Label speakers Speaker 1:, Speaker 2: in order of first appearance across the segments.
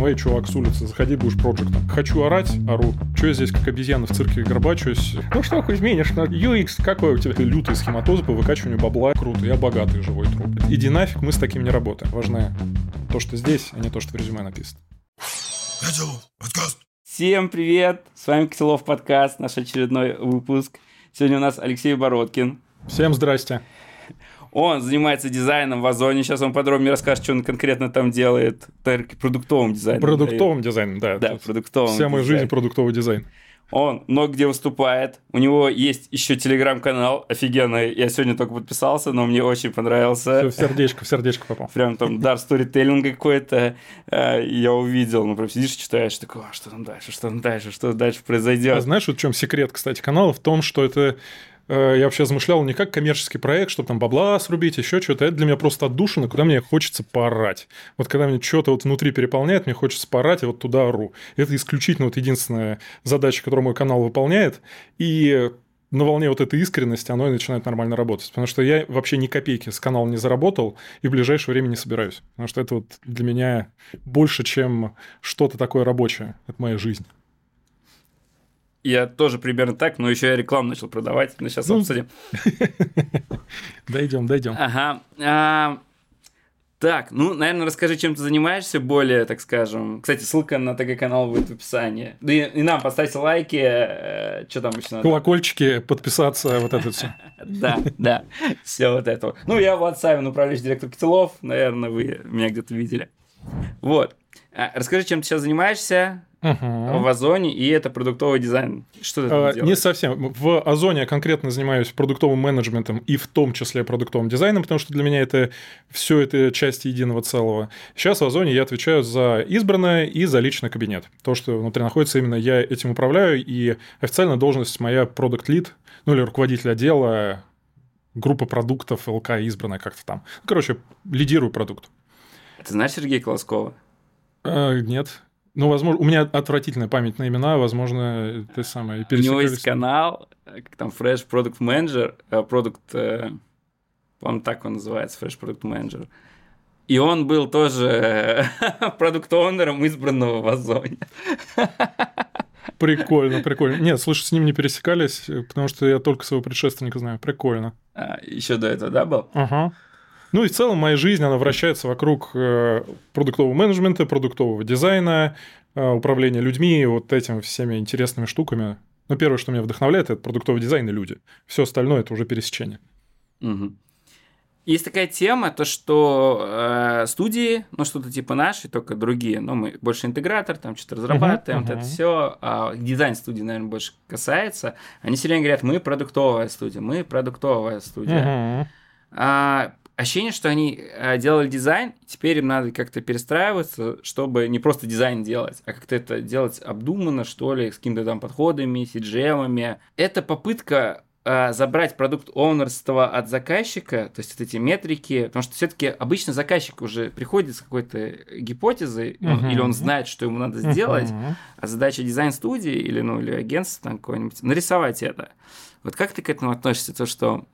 Speaker 1: там, эй, чувак с улицы, заходи, будешь проектом. Хочу орать, ору. Че я здесь, как обезьяна в цирке горбачусь? Ну что, Кузьминиш, ну UX, какой у тебя лютый схематозы по выкачиванию бабла? Круто, я богатый живой труп. Иди нафиг, мы с таким не работаем. Важнее то, что здесь, а не то, что в резюме написано.
Speaker 2: Всем привет! С вами Котелов подкаст, наш очередной выпуск. Сегодня у нас Алексей Бородкин.
Speaker 1: Всем здрасте.
Speaker 2: Он занимается дизайном в Озоне. Сейчас он подробнее расскажет, что он конкретно там делает. Продуктовым дизайном.
Speaker 1: Продуктовым дизайном, да.
Speaker 2: Да, продуктовым.
Speaker 1: Вся моя жизнь продуктовый дизайн.
Speaker 2: Он много где выступает. У него есть еще телеграм-канал офигенный. Я сегодня только подписался, но мне очень понравился.
Speaker 1: Все в сердечко, в сердечко попал.
Speaker 2: Прям там дар сторителлинга какой-то. Э, я увидел. Ну, прям сидишь, читаешь, такой, а что там дальше, что там дальше, что дальше произойдет.
Speaker 1: А знаешь, вот в чем секрет, кстати, канала? В том, что это я вообще размышлял не как коммерческий проект, чтобы там бабла срубить, еще что-то. Это для меня просто отдушина, куда мне хочется поорать. Вот когда мне что-то вот внутри переполняет, мне хочется поорать, и вот туда ору. Это исключительно вот единственная задача, которую мой канал выполняет. И на волне вот этой искренности оно и начинает нормально работать. Потому что я вообще ни копейки с канала не заработал и в ближайшее время не собираюсь. Потому что это вот для меня больше, чем что-то такое рабочее. Это моя жизнь.
Speaker 2: Я тоже примерно так, но еще я рекламу начал продавать. Но сейчас ну, обсудим.
Speaker 1: Дойдем, дойдем.
Speaker 2: Ага. А, так, ну, наверное, расскажи, чем ты занимаешься более, так скажем. Кстати, ссылка на ТГ-канал будет в описании. Да и, и нам поставьте лайки. Э, что там еще надо?
Speaker 1: Колокольчики, подписаться, вот это все.
Speaker 2: Да, да, все вот это. Ну, я Влад Савин, управляющий директор Котелов. Наверное, вы меня где-то видели. Вот. А, расскажи, чем ты сейчас занимаешься, угу. в Озоне, и это продуктовый дизайн. Что ты а,
Speaker 1: Не совсем. В Озоне я конкретно занимаюсь продуктовым менеджментом и в том числе продуктовым дизайном, потому что для меня это все это части единого целого. Сейчас в Озоне я отвечаю за избранное и за личный кабинет. То, что внутри находится, именно я этим управляю, и официально должность моя продукт лид, ну или руководитель отдела, группа продуктов ЛК избранная как-то там. Короче, лидирую продукт.
Speaker 2: Ты знаешь Сергея Колоскова?
Speaker 1: А, нет. Ну, возможно, у меня отвратительная память на имена, возможно, ты самое
Speaker 2: У него есть канал, там Fresh Product Manager, продукт, э, по-моему, так он называется, Fresh Product Manager. И он был тоже продукт-оунером избранного в Озоне.
Speaker 1: Прикольно, прикольно. Нет, слушай, с ним не пересекались, потому что я только своего предшественника знаю. Прикольно.
Speaker 2: А, еще до этого, да, был?
Speaker 1: Ага. Ну и в целом моя жизнь, она вращается вокруг э, продуктового менеджмента, продуктового дизайна, э, управления людьми, вот этими всеми интересными штуками. Но первое, что меня вдохновляет, это продуктовый дизайн и люди. Все остальное это уже пересечение.
Speaker 2: Угу. Есть такая тема, то что э, студии, ну что-то типа наши, только другие, но мы больше интегратор, там что-то разрабатываем, uh-huh, uh-huh. это все, а дизайн студии, наверное, больше касается. Они все время говорят, мы продуктовая студия, мы продуктовая студия. Uh-huh. А, ощущение, что они э, делали дизайн, теперь им надо как-то перестраиваться, чтобы не просто дизайн делать, а как-то это делать обдуманно, что ли, с какими-то там подходами, cgm Это попытка э, забрать продукт оунерства от заказчика, то есть вот эти метрики, потому что все-таки обычно заказчик уже приходит с какой-то гипотезой, uh-huh. он, или он знает, что ему надо сделать, uh-huh. а задача дизайн-студии или, ну, или агентства там какое-нибудь нарисовать это. Вот как ты к этому относишься, то, что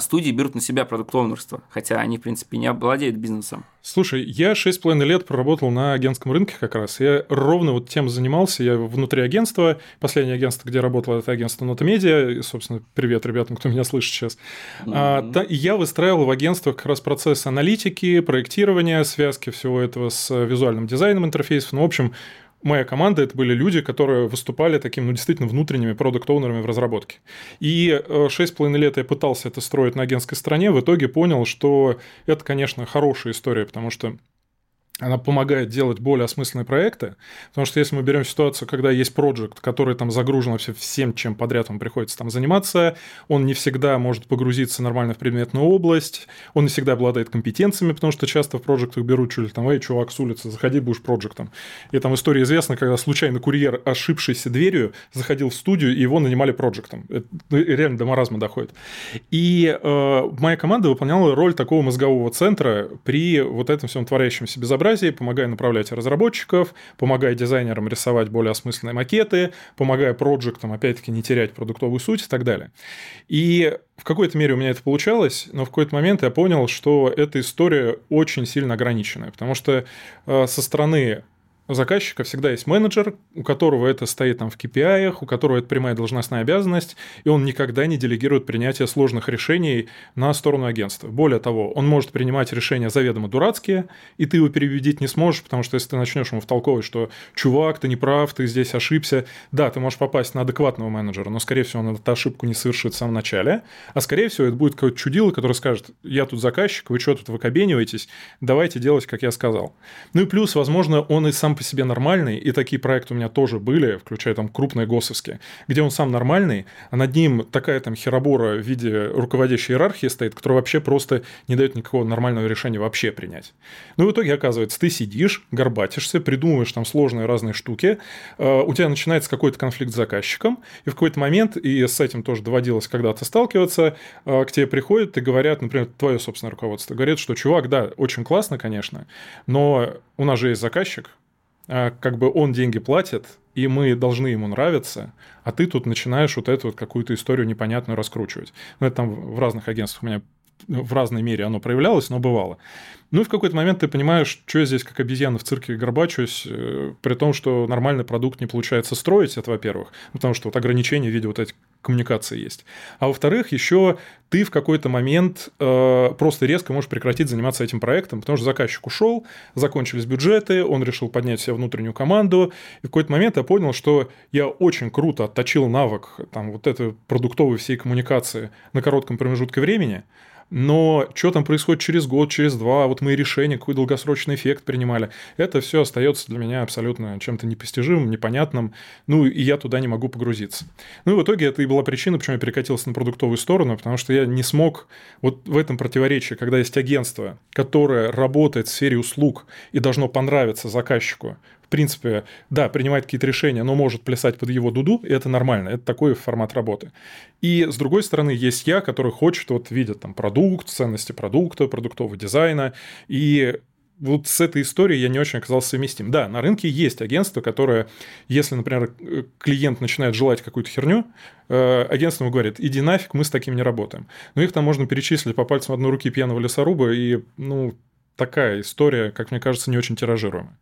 Speaker 2: студии берут на себя продукт-оунерство, хотя они, в принципе, не обладают бизнесом.
Speaker 1: Слушай, я 6,5 лет проработал на агентском рынке как раз. Я ровно вот тем занимался. Я внутри агентства. Последнее агентство, где работал, это агентство Нота Медиа. собственно, привет ребятам, кто меня слышит сейчас. Mm-hmm. А, та, я выстраивал в агентствах как раз процесс аналитики, проектирования, связки всего этого с визуальным дизайном интерфейсов. Ну, в общем, моя команда это были люди, которые выступали таким, ну, действительно внутренними продукт-оунерами в разработке. И э, шесть с половиной лет я пытался это строить на агентской стороне, в итоге понял, что это, конечно, хорошая история, потому что она помогает делать более осмысленные проекты, потому что если мы берем ситуацию, когда есть проект, который там загружен вообще всем, чем подряд вам приходится там заниматься, он не всегда может погрузиться нормально в предметную область, он не всегда обладает компетенциями, потому что часто в проектах берут чуть ли там, эй, чувак с улицы, заходи, будешь проектом. И там история известна, когда случайно курьер, ошибшийся дверью, заходил в студию, и его нанимали проектом. Это ну, реально до маразма доходит. И э, моя команда выполняла роль такого мозгового центра при вот этом всем творящемся безобразии, разнообразии, помогая направлять разработчиков, помогая дизайнерам рисовать более осмысленные макеты, помогая проектам, опять-таки, не терять продуктовую суть и так далее. И в какой-то мере у меня это получалось, но в какой-то момент я понял, что эта история очень сильно ограниченная, потому что э, со стороны у заказчика всегда есть менеджер, у которого это стоит там в KPI, у которого это прямая должностная обязанность, и он никогда не делегирует принятие сложных решений на сторону агентства. Более того, он может принимать решения заведомо дурацкие, и ты его переубедить не сможешь, потому что если ты начнешь ему втолковывать, что чувак, ты не прав, ты здесь ошибся, да, ты можешь попасть на адекватного менеджера, но, скорее всего, он эту ошибку не совершит в самом начале, а, скорее всего, это будет какой-то чудило, который скажет, я тут заказчик, вы что тут выкобениваетесь, давайте делать, как я сказал. Ну и плюс, возможно, он и сам по себе нормальный, и такие проекты у меня тоже были, включая там крупные госовские, где он сам нормальный, а над ним такая там херобора в виде руководящей иерархии стоит, которая вообще просто не дает никакого нормального решения вообще принять. Ну и в итоге оказывается, ты сидишь, горбатишься, придумываешь там сложные разные штуки, э, у тебя начинается какой-то конфликт с заказчиком, и в какой-то момент, и с этим тоже доводилось когда-то сталкиваться, э, к тебе приходят и говорят, например, твое собственное руководство, говорит, что чувак, да, очень классно, конечно, но у нас же есть заказчик, как бы он деньги платит, и мы должны ему нравиться, а ты тут начинаешь вот эту вот какую-то историю непонятную раскручивать. Ну, это там в разных агентствах у меня в разной мере оно проявлялось, но бывало. Ну и в какой-то момент ты понимаешь, что я здесь как обезьяна в цирке горбачусь, э, при том, что нормальный продукт не получается строить, это во-первых, потому что вот ограничения в виде вот этих коммуникаций есть. А во-вторых, еще ты в какой-то момент э, просто резко можешь прекратить заниматься этим проектом, потому что заказчик ушел, закончились бюджеты, он решил поднять себе внутреннюю команду, и в какой-то момент я понял, что я очень круто отточил навык там, вот этой продуктовой всей коммуникации на коротком промежутке времени, но что там происходит через год, через два, вот мои решения, какой долгосрочный эффект принимали, это все остается для меня абсолютно чем-то непостижимым, непонятным, ну и я туда не могу погрузиться. Ну и в итоге это и была причина, почему я перекатился на продуктовую сторону, потому что я не смог вот в этом противоречии, когда есть агентство, которое работает в сфере услуг и должно понравиться заказчику, в принципе, да, принимает какие-то решения, но может плясать под его дуду, и это нормально, это такой формат работы. И с другой стороны, есть я, который хочет, вот видит там продукт, ценности продукта, продуктового дизайна, и вот с этой историей я не очень оказался совместим. Да, на рынке есть агентство, которое, если, например, клиент начинает желать какую-то херню, э, агентство ему говорит, иди нафиг, мы с таким не работаем. Но их там можно перечислить по пальцам одной руки пьяного лесоруба, и, ну, такая история, как мне кажется, не очень тиражируемая.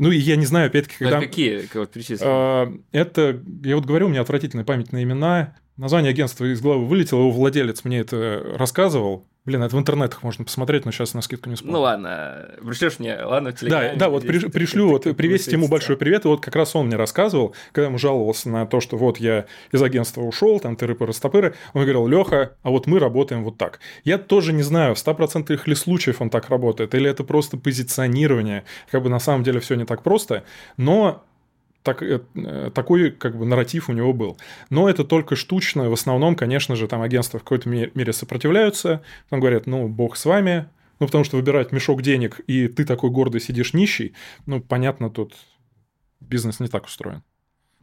Speaker 1: Ну, и я не знаю, опять-таки,
Speaker 2: когда... А какие вот
Speaker 1: а, Это, я вот говорю, у меня отвратительная память на имена. Название агентства из головы вылетело, его владелец мне это рассказывал. Блин, это в интернетах можно посмотреть, но сейчас на скидку не вспомню.
Speaker 2: Ну ладно, пришлешь мне, ладно, в
Speaker 1: Телеграме. Да, да, вот при, пришлю, вот привесить ему большой привет. И вот как раз он мне рассказывал, когда ему жаловался на то, что вот я из агентства ушел, там тыры-пыры-стопыры, он говорил, Леха, а вот мы работаем вот так. Я тоже не знаю, в 100% ли случаев он так работает, или это просто позиционирование, как бы на самом деле все не так просто, но так, э, такой как бы нарратив у него был. Но это только штучно. В основном, конечно же, там агентства в какой-то мере сопротивляются. Там говорят, ну, бог с вами. Ну, потому что выбирать мешок денег, и ты такой гордый сидишь нищий, ну, понятно, тут бизнес не так устроен.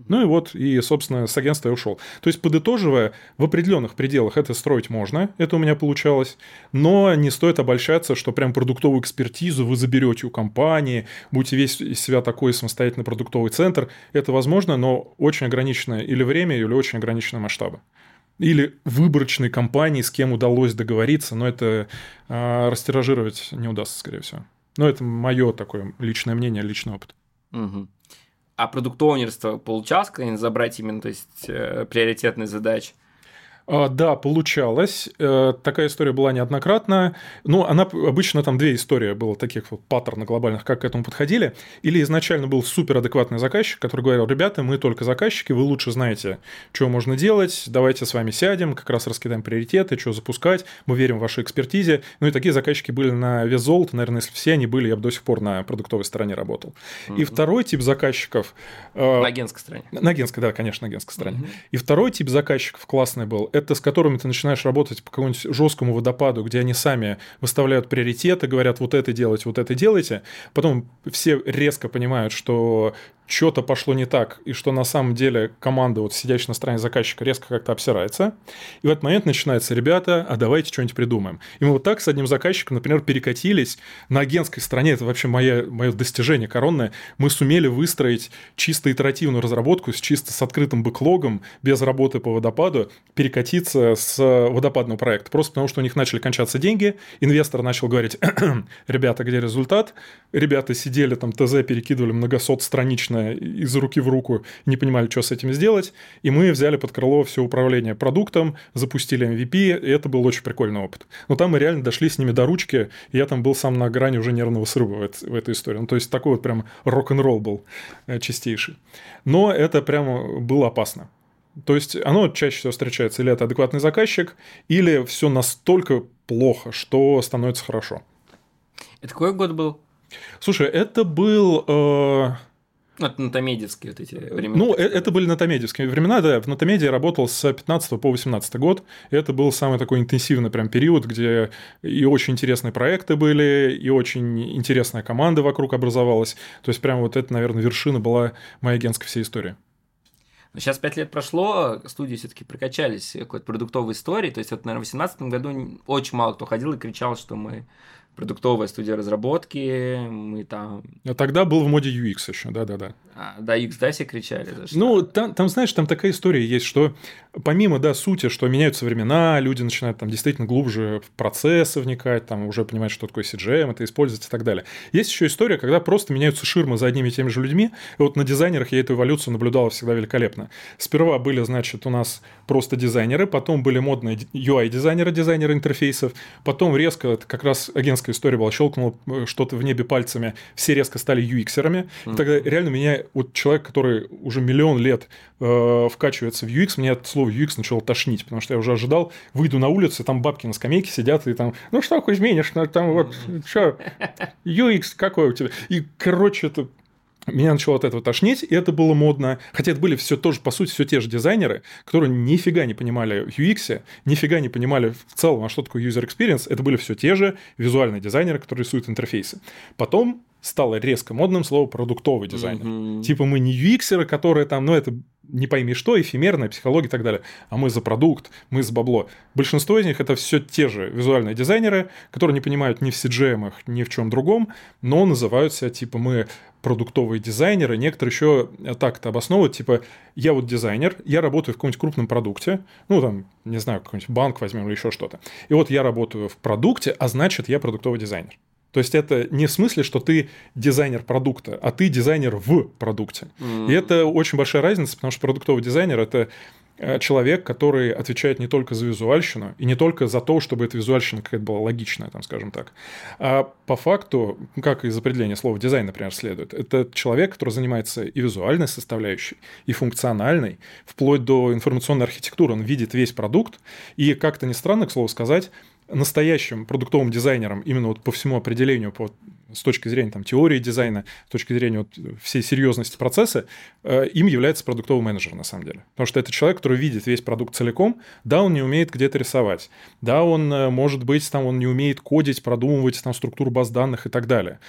Speaker 1: Ну и вот, и, собственно, с агентства я ушел. То есть, подытоживая, в определенных пределах это строить можно, это у меня получалось, но не стоит обольщаться, что прям продуктовую экспертизу вы заберете у компании, будете весь из себя такой самостоятельный продуктовый центр. Это возможно, но очень ограниченное или время, или очень ограниченные масштабы. Или выборочной компании, с кем удалось договориться, но это э, растиражировать не удастся, скорее всего. Но это мое такое личное мнение, личный опыт.
Speaker 2: Угу. А продуктоунерство получалось когда-нибудь забрать именно, то есть, э, приоритетные задачи?
Speaker 1: А, да, получалось. Э, такая история была неоднократная. Ну, она обычно там две истории было таких вот паттерна глобальных, как к этому подходили. Или изначально был суперадекватный заказчик, который говорил, ребята, мы только заказчики, вы лучше знаете, что можно делать, давайте с вами сядем, как раз раскидаем приоритеты, что запускать, мы верим в вашей экспертизе. Ну и такие заказчики были на вес золота, наверное, если все они были, я бы до сих пор на продуктовой стороне работал. Mm-hmm. И второй тип заказчиков...
Speaker 2: Э, на агентской стороне.
Speaker 1: На агентской, да, конечно, на агентской стороне. Mm-hmm. И второй тип заказчиков классный был, это с которыми ты начинаешь работать по какому-нибудь жесткому водопаду, где они сами выставляют приоритеты, говорят, вот это делайте, вот это делайте. Потом все резко понимают, что что-то пошло не так, и что на самом деле команда, вот сидящая на стороне заказчика, резко как-то обсирается. И в этот момент начинается, ребята, а давайте что-нибудь придумаем. И мы вот так с одним заказчиком, например, перекатились на агентской стороне, это вообще мое, мое достижение коронное, мы сумели выстроить чисто итеративную разработку, с чисто с открытым бэклогом, без работы по водопаду, перекатиться с водопадного проекта. Просто потому, что у них начали кончаться деньги, инвестор начал говорить, ребята, где результат? Ребята сидели там, ТЗ перекидывали многосот странично непонятно из руки в руку, не понимали, что с этим сделать. И мы взяли под крыло все управление продуктом, запустили MVP, и это был очень прикольный опыт. Но там мы реально дошли с ними до ручки, и я там был сам на грани уже нервного срыва в, в этой истории. Ну, то есть такой вот прям рок-н-ролл был э, чистейший. Но это прямо было опасно. То есть оно чаще всего встречается или это адекватный заказчик, или все настолько плохо, что становится хорошо.
Speaker 2: Это какой год был?
Speaker 1: Слушай, это был... Э,
Speaker 2: это натомедевские вот эти времена.
Speaker 1: Ну, э, это были натомедевские времена, да. В натомедии я работал с 15 по 18 год. Это был самый такой интенсивный прям период, где и очень интересные проекты были, и очень интересная команда вокруг образовалась. То есть, прям вот это, наверное, вершина была моей агентской всей истории.
Speaker 2: Сейчас пять лет прошло, студии все-таки прокачались какой-то продуктовой историей. То есть, вот, наверное, в 2018 году очень мало кто ходил и кричал, что мы продуктовая студия разработки, мы там...
Speaker 1: А тогда был в моде UX еще, да-да-да.
Speaker 2: А, да, UX, да, все кричали?
Speaker 1: Да, что... Ну, там, там, знаешь, там такая история есть, что помимо, да, сути, что меняются времена, люди начинают там действительно глубже в процессы вникать, там уже понимать, что такое CGM, это использовать и так далее. Есть еще история, когда просто меняются ширмы за одними и теми же людьми, и вот на дизайнерах я эту эволюцию наблюдал всегда великолепно. Сперва были, значит, у нас просто дизайнеры, потом были модные UI-дизайнеры, дизайнеры интерфейсов, потом резко, как раз агентская история была, щелкнул э, что-то в небе пальцами, все резко стали UX-ерами. Mm-hmm. Тогда реально меня, вот человек, который уже миллион лет э, вкачивается в UX, мне от слова UX начало тошнить, потому что я уже ожидал, выйду на улицу, там бабки на скамейке сидят, и там, ну что изменишь, ну там вот, что, UX какой у тебя? И, короче, это меня начало от этого тошнить, и это было модно. Хотя это были все тоже, по сути, все те же дизайнеры, которые нифига не понимали UX, нифига не понимали в целом, а что такое user experience. Это были все те же визуальные дизайнеры, которые рисуют интерфейсы. Потом стало резко модным слово продуктовый дизайнер. Mm-hmm. Типа мы не UX, которые там, ну это не пойми что, эфемерная психология и так далее. А мы за продукт, мы за бабло. Большинство из них это все те же визуальные дизайнеры, которые не понимают ни в CGM, ни в чем другом, но называются типа мы продуктовые дизайнеры, некоторые еще так это обосновывают, типа, я вот дизайнер, я работаю в каком-нибудь крупном продукте, ну, там, не знаю, какой-нибудь банк возьмем или еще что-то, и вот я работаю в продукте, а значит, я продуктовый дизайнер. То есть это не в смысле, что ты дизайнер продукта, а ты дизайнер в продукте. Mm. И это очень большая разница, потому что продуктовый дизайнер это Э, человек, который отвечает не только за визуальщину, и не только за то, чтобы эта визуальщина какая-то была логичная, там, скажем так. А по факту, как из определения слова дизайн, например, следует, это человек, который занимается и визуальной составляющей, и функциональной, вплоть до информационной архитектуры. Он видит весь продукт, и как-то не странно, к слову сказать, настоящим продуктовым дизайнером именно вот по всему определению, по с точки зрения там, теории дизайна, с точки зрения вот, всей серьезности процесса, э, им является продуктовый менеджер на самом деле. Потому что это человек, который видит весь продукт целиком, да, он не умеет где-то рисовать, да, он, э, может быть, там, он не умеет кодить, продумывать там, структуру баз данных и так далее.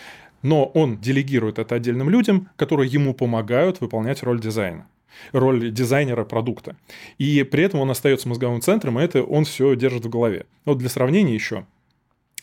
Speaker 1: Но он делегирует это отдельным людям, которые ему помогают выполнять роль дизайна роль дизайнера продукта. И при этом он остается мозговым центром, и это он все держит в голове. Вот для сравнения еще,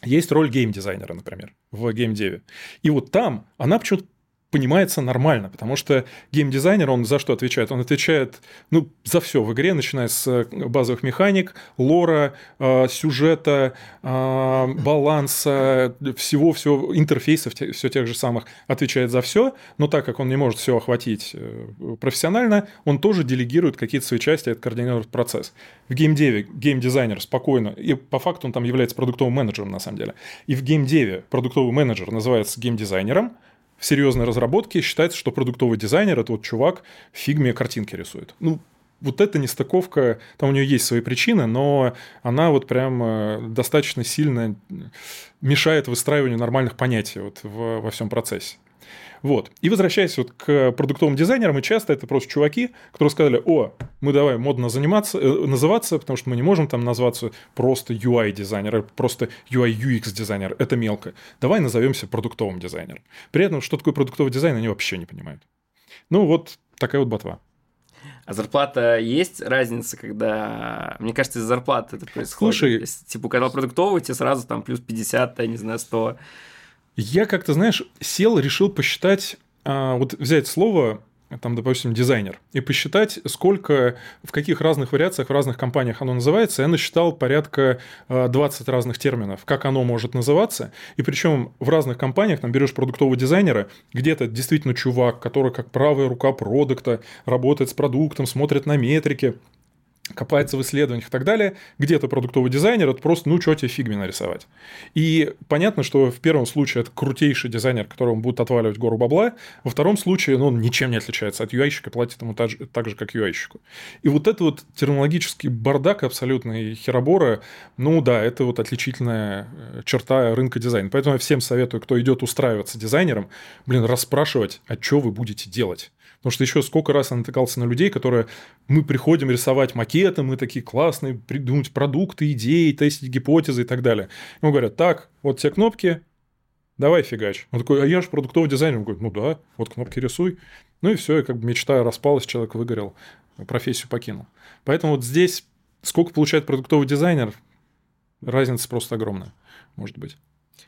Speaker 1: есть роль геймдизайнера, например, в геймдеве. И вот там она почему-то понимается нормально, потому что геймдизайнер, он за что отвечает? Он отвечает, ну, за все в игре, начиная с э, базовых механик, лора, э, сюжета, э, баланса, всего-всего, интерфейсов, все тех же самых, отвечает за все, но так как он не может все охватить э, профессионально, он тоже делегирует какие-то свои части, это координирует процесс. В геймдеве геймдизайнер спокойно, и по факту он там является продуктовым менеджером на самом деле, и в геймдеве продуктовый менеджер называется геймдизайнером, серьезной разработке считается, что продуктовый дизайнер – это вот чувак в фигме картинки рисует. Ну, вот эта нестыковка, там у нее есть свои причины, но она вот прям э, достаточно сильно мешает выстраиванию нормальных понятий вот в, во всем процессе. Вот. И возвращаясь вот к продуктовым дизайнерам, и часто это просто чуваки, которые сказали, о, мы давай модно заниматься, э, называться, потому что мы не можем там назваться просто UI-дизайнер, просто UI-UX-дизайнер, это мелко. Давай назовемся продуктовым дизайнером. При этом, что такое продуктовый дизайн, они вообще не понимают. Ну, вот такая вот ботва.
Speaker 2: А зарплата есть разница, когда... Мне кажется, из зарплаты это происходит.
Speaker 1: Слушай...
Speaker 2: Если, типа, когда продуктовый, тебе сразу там плюс 50, я не знаю, 100.
Speaker 1: Я как-то, знаешь, сел, решил посчитать, а, вот взять слово там, допустим, дизайнер, и посчитать, сколько, в каких разных вариациях, в разных компаниях оно называется. Я насчитал порядка 20 разных терминов, как оно может называться. И причем в разных компаниях, там, берешь продуктового дизайнера, где-то действительно чувак, который как правая рука продукта, работает с продуктом, смотрит на метрики, копается в исследованиях и так далее, где-то продуктовый дизайнер, это просто, ну, что тебе фигме нарисовать. И понятно, что в первом случае это крутейший дизайнер, которому будет отваливать гору бабла, во втором случае, ну, он ничем не отличается от UI-щика, платит ему так же, так же как UI-щику. И вот это вот терминологический бардак абсолютный херобора, ну, да, это вот отличительная э, черта рынка дизайна. Поэтому я всем советую, кто идет устраиваться дизайнером, блин, расспрашивать, а что вы будете делать. Потому что еще сколько раз я натыкался на людей, которые мы приходим рисовать макеты, мы такие классные, придумать продукты, идеи, тестить гипотезы и так далее. Ему говорят, так, вот те кнопки, давай фигач. Он такой, а я же продуктовый дизайнер. Он говорит, ну да, вот кнопки рисуй. Ну и все, и как бы мечта распалась, человек выгорел, профессию покинул. Поэтому вот здесь сколько получает продуктовый дизайнер, разница просто огромная, может быть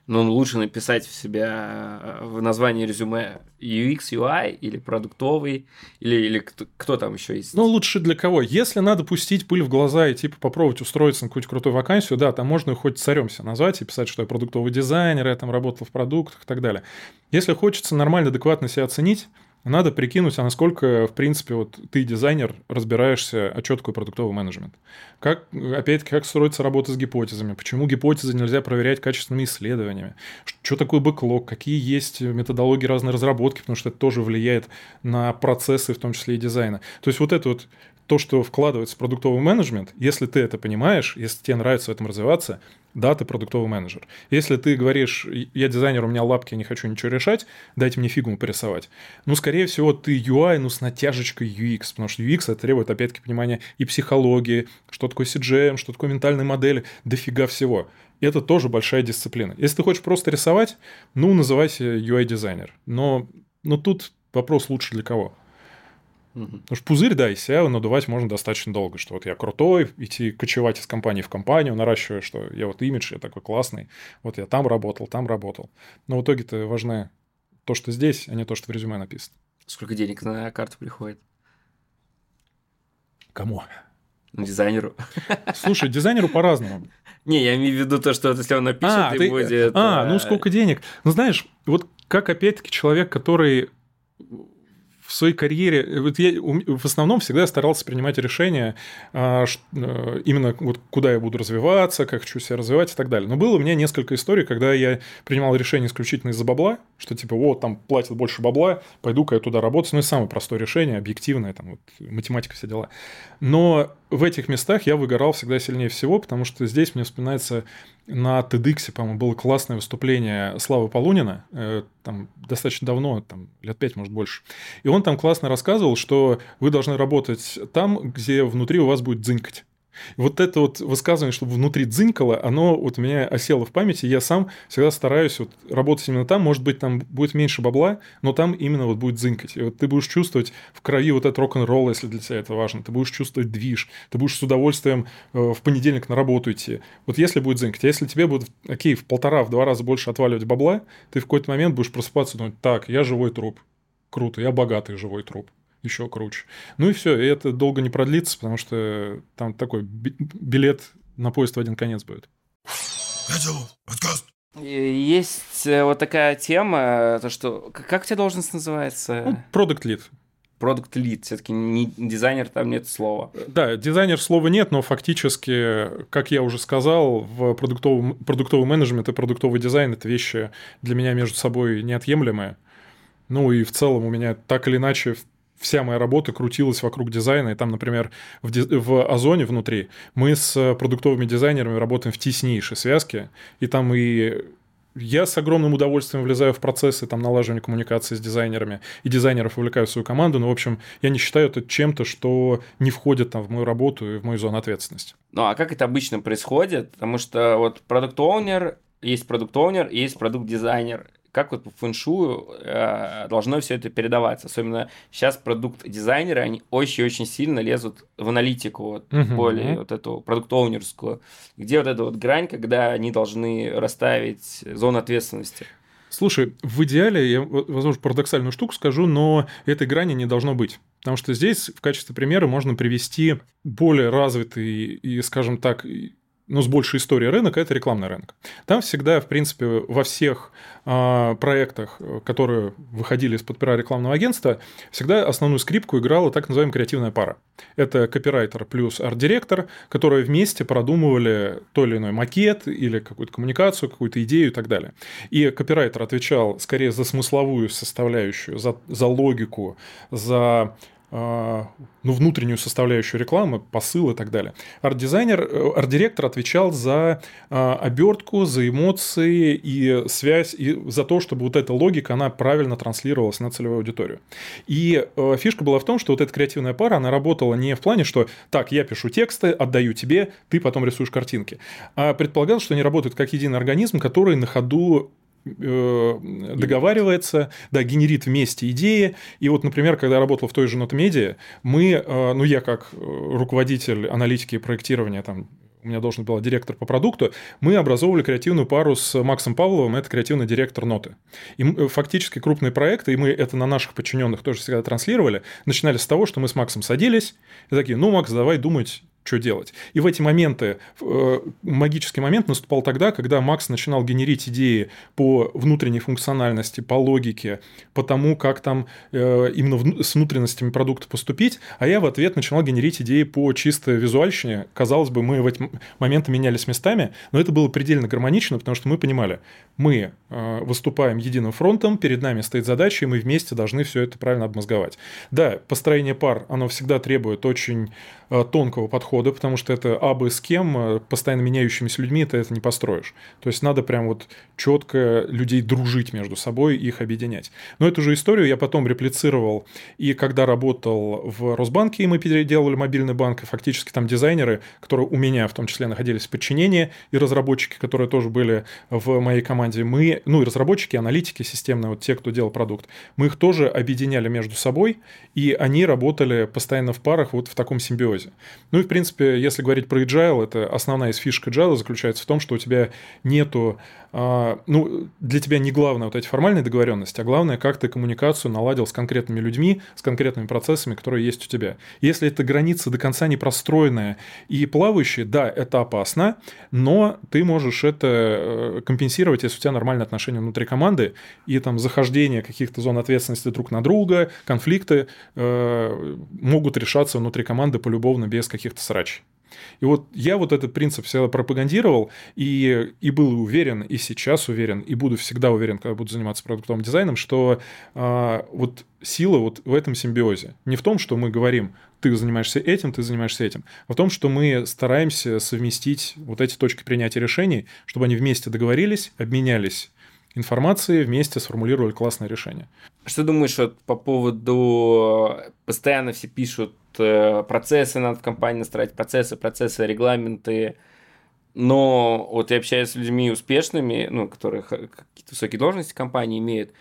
Speaker 2: но лучше написать в себя э, в названии резюме UX, UI или продуктовый, или, или кто, кто там еще есть?
Speaker 1: Ну, лучше для кого? Если надо пустить пыль в глаза и типа попробовать устроиться на какую-то крутую вакансию, да, там можно хоть царем себя назвать и писать, что я продуктовый дизайнер, я там работал в продуктах и так далее. Если хочется нормально, адекватно себя оценить, надо прикинуть, а насколько, в принципе, вот ты, дизайнер, разбираешься, а такое продуктовый менеджмент. Как, опять-таки, как строится работа с гипотезами, почему гипотезы нельзя проверять качественными исследованиями, что такое бэклог, какие есть методологии разной разработки, потому что это тоже влияет на процессы, в том числе и дизайна. То есть вот это вот то, что вкладывается в продуктовый менеджмент, если ты это понимаешь, если тебе нравится в этом развиваться, да, ты продуктовый менеджер. Если ты говоришь, я дизайнер, у меня лапки, я не хочу ничего решать, дайте мне фигу порисовать. Ну, скорее всего, ты UI, ну, с натяжечкой UX, потому что UX это требует, опять-таки, понимания и психологии, что такое CGM, что такое ментальные модели, дофига всего. Это тоже большая дисциплина. Если ты хочешь просто рисовать, ну, называйся UI-дизайнер. Но, но тут вопрос лучше для кого. Потому что пузырь, да, из себя надувать можно достаточно долго, что вот я крутой, идти кочевать из компании в компанию, наращивая, что я вот имидж, я такой классный, вот я там работал, там работал. Но в итоге-то важно то, что здесь, а не то, что в резюме написано.
Speaker 2: Сколько денег на карту приходит?
Speaker 1: Кому?
Speaker 2: Дизайнеру.
Speaker 1: Слушай, дизайнеру по-разному.
Speaker 2: Не, я имею в виду то, что если он напишет, а, и ты... будет...
Speaker 1: А, ну сколько денег? Ну, знаешь, вот как опять-таки человек, который в своей карьере, вот я в основном всегда старался принимать решения а, э, именно вот куда я буду развиваться, как хочу себя развивать и так далее. Но было у меня несколько историй, когда я принимал решение исключительно из-за бабла, что типа вот там платят больше бабла, пойду-ка я туда работать. Ну и самое простое решение, объективное, там вот математика, все дела. Но в этих местах я выгорал всегда сильнее всего, потому что здесь мне вспоминается на TEDx, по-моему, было классное выступление Славы Полунина, э, там достаточно давно, там лет пять, может, больше. И он там классно рассказывал, что вы должны работать там, где внутри у вас будет дзынькать. Вот это вот высказывание, чтобы внутри дзынькало, оно вот у меня осело в памяти. Я сам всегда стараюсь вот работать именно там. Может быть, там будет меньше бабла, но там именно вот будет дзынькать. И вот ты будешь чувствовать в крови вот этот рок-н-ролл, если для тебя это важно. Ты будешь чувствовать движ. Ты будешь с удовольствием э, в понедельник на работу идти. Вот если будет дзынькать. А если тебе будет, окей, в полтора, в два раза больше отваливать бабла, ты в какой-то момент будешь просыпаться и думать, так, я живой труп. Круто, я богатый живой труп еще круче. Ну и все, и это долго не продлится, потому что там такой билет на поезд в один конец будет.
Speaker 2: Есть э, вот такая тема, то что... Как у тебя должность называется?
Speaker 1: Ну, продукт лид.
Speaker 2: Продукт лид, все-таки не дизайнер, там нет слова.
Speaker 1: Да, дизайнер слова нет, но фактически, как я уже сказал, в продуктовый, продуктовый менеджмент и продуктовый дизайн это вещи для меня между собой неотъемлемые. Ну и в целом у меня так или иначе вся моя работа крутилась вокруг дизайна. И там, например, в, в Озоне внутри мы с продуктовыми дизайнерами работаем в теснейшей связке. И там и я с огромным удовольствием влезаю в процессы там, налаживания коммуникации с дизайнерами, и дизайнеров увлекаю в свою команду, но, в общем, я не считаю это чем-то, что не входит там, в мою работу и в мою зону ответственности.
Speaker 2: Ну, а как это обычно происходит? Потому что вот продукт оунер есть продукт оунер есть продукт-дизайнер. Как вот по фэншую э, должно все это передаваться. Особенно сейчас продукт-дизайнеры, они очень-очень сильно лезут в аналитику, вот, uh-huh. более вот эту продукт-оунерскую, где вот эта вот грань, когда они должны расставить зону ответственности.
Speaker 1: Слушай, в идеале, я, возможно, парадоксальную штуку скажу, но этой грани не должно быть. Потому что здесь в качестве примера можно привести более развитый и, скажем так, ну, с большей историей рынок, это рекламный рынок. Там всегда, в принципе, во всех э, проектах, которые выходили из-под пера рекламного агентства, всегда основную скрипку играла так называемая креативная пара. Это копирайтер плюс арт-директор, которые вместе продумывали то или иной макет или какую-то коммуникацию, какую-то идею и так далее. И копирайтер отвечал скорее за смысловую составляющую, за, за логику, за ну, внутреннюю составляющую рекламы, посыл и так далее. Арт-дизайнер, э, арт-директор отвечал за а, обертку, за эмоции и связь, и за то, чтобы вот эта логика, она правильно транслировалась на целевую аудиторию. И э, фишка была в том, что вот эта креативная пара, она работала не в плане, что так, я пишу тексты, отдаю тебе, ты потом рисуешь картинки, а предполагалось, что они работают как единый организм, который на ходу Э, договаривается, да, генерит вместе идеи. И вот, например, когда я работал в той же Нотмедиа, мы, э, ну, я как э, руководитель аналитики и проектирования там у меня должен был директор по продукту, мы образовывали креативную пару с Максом Павловым, это креативный директор ноты. И фактически крупные проекты, и мы это на наших подчиненных тоже всегда транслировали, начинали с того, что мы с Максом садились и такие, ну, Макс, давай думать что делать. И в эти моменты, э, магический момент наступал тогда, когда Макс начинал генерить идеи по внутренней функциональности, по логике, по тому, как там э, именно в, с внутренностями продукта поступить, а я в ответ начинал генерить идеи по чисто визуальщине. Казалось бы, мы в эти моменты менялись местами, но это было предельно гармонично, потому что мы понимали, мы э, выступаем единым фронтом, перед нами стоит задача, и мы вместе должны все это правильно обмозговать. Да, построение пар, оно всегда требует очень э, тонкого подхода подхода, потому что это абы с кем, э, постоянно меняющимися людьми ты это не построишь. То есть надо прям вот четко людей дружить между собой, их объединять. Но эту же историю я потом реплицировал и когда работал в Росбанке, и мы переделывали мобильный банк, и фактически там дизайнеры, которые у меня в том числе находились в подчинении, и разработчики, которые тоже были в моей команде, мы, ну и разработчики, аналитики системные, вот те, кто делал продукт, мы их тоже объединяли между собой, и они работали постоянно в парах вот в таком симбиозе. Ну и в принципе принципе, если говорить про agile, это основная из фишек agile заключается в том, что у тебя нету, а, ну, для тебя не главное вот эти формальные договоренности, а главное, как ты коммуникацию наладил с конкретными людьми, с конкретными процессами, которые есть у тебя. Если эта граница до конца не простроенная и плавающая, да, это опасно, но ты можешь это э, компенсировать, если у тебя нормальные отношения внутри команды и там захождение каких-то зон ответственности друг на друга, конфликты э, могут решаться внутри команды полюбовно без каких-то срач. И вот я вот этот принцип всегда пропагандировал и, и был уверен, и сейчас уверен, и буду всегда уверен, когда буду заниматься продуктовым дизайном, что а, вот сила вот в этом симбиозе. Не в том, что мы говорим, ты занимаешься этим, ты занимаешься этим, а в том, что мы стараемся совместить вот эти точки принятия решений, чтобы они вместе договорились, обменялись информацией, вместе сформулировали классное решение.
Speaker 2: Что думаешь вот по поводу... Постоянно все пишут Э, процессы надо в компании настраивать, процессы, процессы, регламенты. Но вот я общаюсь с людьми успешными, ну, которые какие-то высокие должности в компании имеют,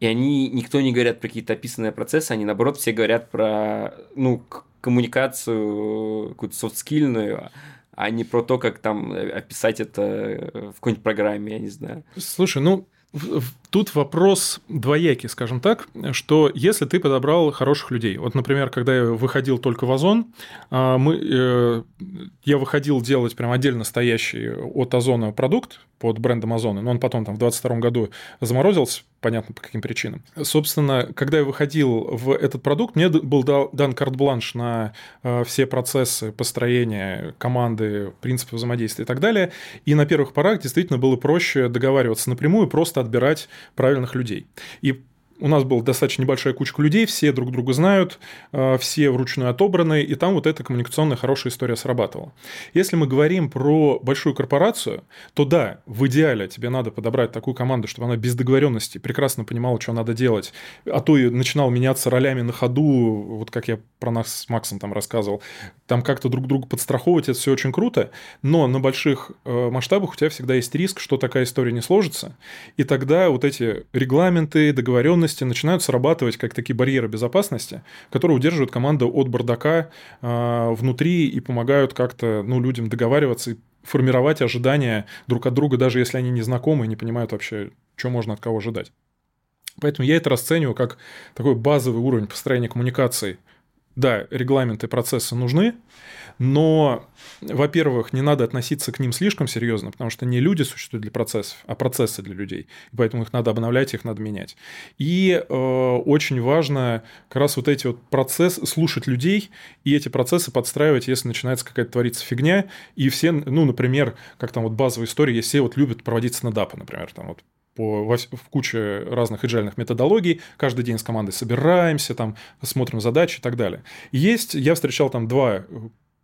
Speaker 2: и они, никто не говорят про какие-то описанные процессы, они, наоборот, все говорят про, ну, коммуникацию какую-то софтскильную, а не про то, как там описать это в какой-нибудь программе, я не знаю.
Speaker 1: Слушай, ну, Тут вопрос двоякий, скажем так, что если ты подобрал хороших людей, вот, например, когда я выходил только в Озон, а, мы, э, я выходил делать прям отдельно стоящий от Озона продукт под брендом Озона, но он потом там в 22 году заморозился, понятно по каким причинам. Собственно, когда я выходил в этот продукт, мне был дан карт-бланш на э, все процессы построения команды, принципы взаимодействия и так далее. И на первых порах действительно было проще договариваться напрямую, просто отбирать правильных людей. И у нас была достаточно небольшая кучка людей, все друг друга знают, э, все вручную отобраны, и там вот эта коммуникационная хорошая история срабатывала. Если мы говорим про большую корпорацию, то да, в идеале тебе надо подобрать такую команду, чтобы она без договоренности прекрасно понимала, что надо делать, а то и начинал меняться ролями на ходу, вот как я про нас с Максом там рассказывал, там как-то друг друга подстраховывать, это все очень круто, но на больших э, масштабах у тебя всегда есть риск, что такая история не сложится, и тогда вот эти регламенты, договоренности начинают срабатывать как такие барьеры безопасности, которые удерживают команду от бардака э, внутри и помогают как-то ну, людям договариваться и формировать ожидания друг от друга, даже если они не знакомы и не понимают вообще, что можно от кого ожидать. Поэтому я это расцениваю как такой базовый уровень построения коммуникации. Да, регламенты, процессы нужны, но, во-первых, не надо относиться к ним слишком серьезно, потому что не люди существуют для процессов, а процессы для людей. И поэтому их надо обновлять, их надо менять. И э, очень важно как раз вот эти вот процессы, слушать людей и эти процессы подстраивать, если начинается какая-то твориться фигня. И все, ну, например, как там вот базовая история, все вот любят проводить снэдапы, например, там вот по, в куче разных agile методологий. Каждый день с командой собираемся, там, смотрим задачи и так далее. Есть, я встречал там два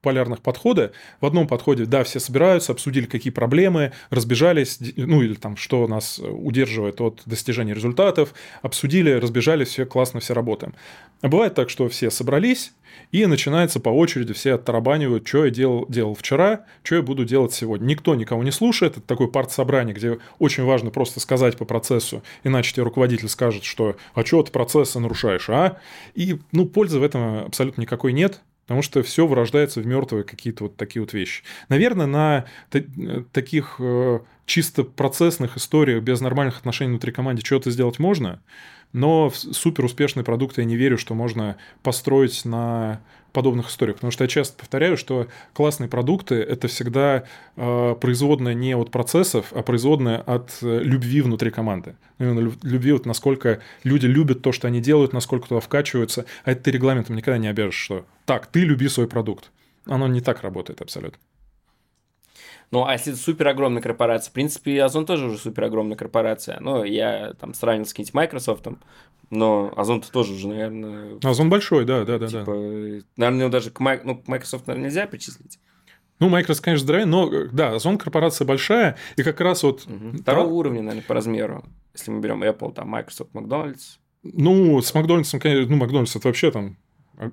Speaker 1: полярных подхода. В одном подходе, да, все собираются, обсудили, какие проблемы, разбежались, ну или там, что нас удерживает от достижения результатов, обсудили, разбежались, все классно, все работаем. А бывает так, что все собрались, и начинается по очереди, все оттарабанивают, что я делал, делал вчера, что я буду делать сегодня. Никто никого не слушает. Это такой парт-собрание, где очень важно просто сказать по процессу, иначе тебе руководитель скажет, что «а что ты процессы нарушаешь, а?» И, ну, пользы в этом абсолютно никакой нет. Потому что все вырождается в мертвые какие-то вот такие вот вещи. Наверное, на таких э, чисто процессных историях без нормальных отношений внутри команды что-то сделать можно, но в супер успешный продукт я не верю, что можно построить на подобных историях. Потому что я часто повторяю, что классные продукты — это всегда э, производная не от процессов, а производная от э, любви внутри команды. Именно любви, вот насколько люди любят то, что они делают, насколько туда вкачиваются. А это ты регламентом никогда не обяжешь, что так, ты люби свой продукт. Оно не так работает абсолютно.
Speaker 2: Ну, а если это супер огромная корпорация, в принципе, Озон тоже уже супер огромная корпорация. Ну, я там сравнил с каким-нибудь Microsoft, но Озон-то тоже уже, наверное...
Speaker 1: Озон большой, да, да, да.
Speaker 2: Типа, да. Наверное, его даже к ну, Microsoft, наверное, нельзя причислить.
Speaker 1: Ну, Microsoft, конечно, здоровее, но да, Озон корпорация большая, и как раз вот...
Speaker 2: Угу. Второго про... уровня, наверное, по размеру. Если мы берем Apple, там, Microsoft, Макдональдс.
Speaker 1: Ну, с Макдональдсом, конечно, ну, Макдональдс это вообще там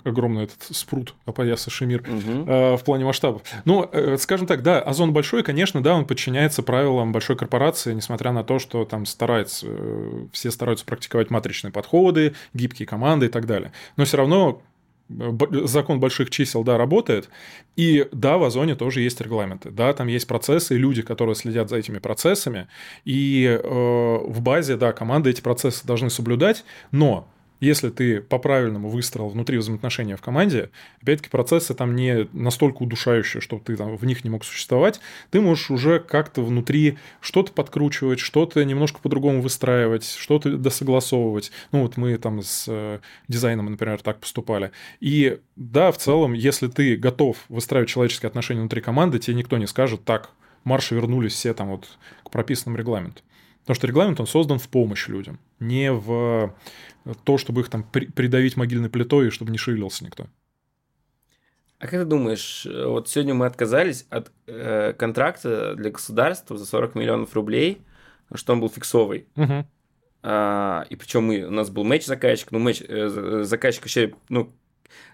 Speaker 1: огромный этот спрут опояса Шемир угу. э, в плане масштабов. Ну, э, скажем так, да, Озон большой, конечно, да, он подчиняется правилам большой корпорации, несмотря на то, что там старается, э, все стараются практиковать матричные подходы, гибкие команды и так далее. Но все равно э, закон больших чисел, да, работает. И да, в Озоне тоже есть регламенты. Да, там есть процессы и люди, которые следят за этими процессами. И э, в базе, да, команды эти процессы должны соблюдать, но если ты по-правильному выстроил внутри взаимоотношения в команде, опять-таки процессы там не настолько удушающие, что ты там в них не мог существовать, ты можешь уже как-то внутри что-то подкручивать, что-то немножко по-другому выстраивать, что-то досогласовывать. Ну вот мы там с э, дизайном, например, так поступали. И да, в целом, если ты готов выстраивать человеческие отношения внутри команды, тебе никто не скажет, так, марши вернулись все там вот к прописанному регламенту. Потому что регламент, он создан в помощь людям, не в то, чтобы их там придавить могильной плитой, и чтобы не шевелился никто.
Speaker 2: А как ты думаешь, вот сегодня мы отказались от э, контракта для государства за 40 миллионов рублей, что он был фиксовый.
Speaker 1: Угу.
Speaker 2: А, и причем мы, у нас был матч заказчик, ну, матч, э, заказчик вообще, ну,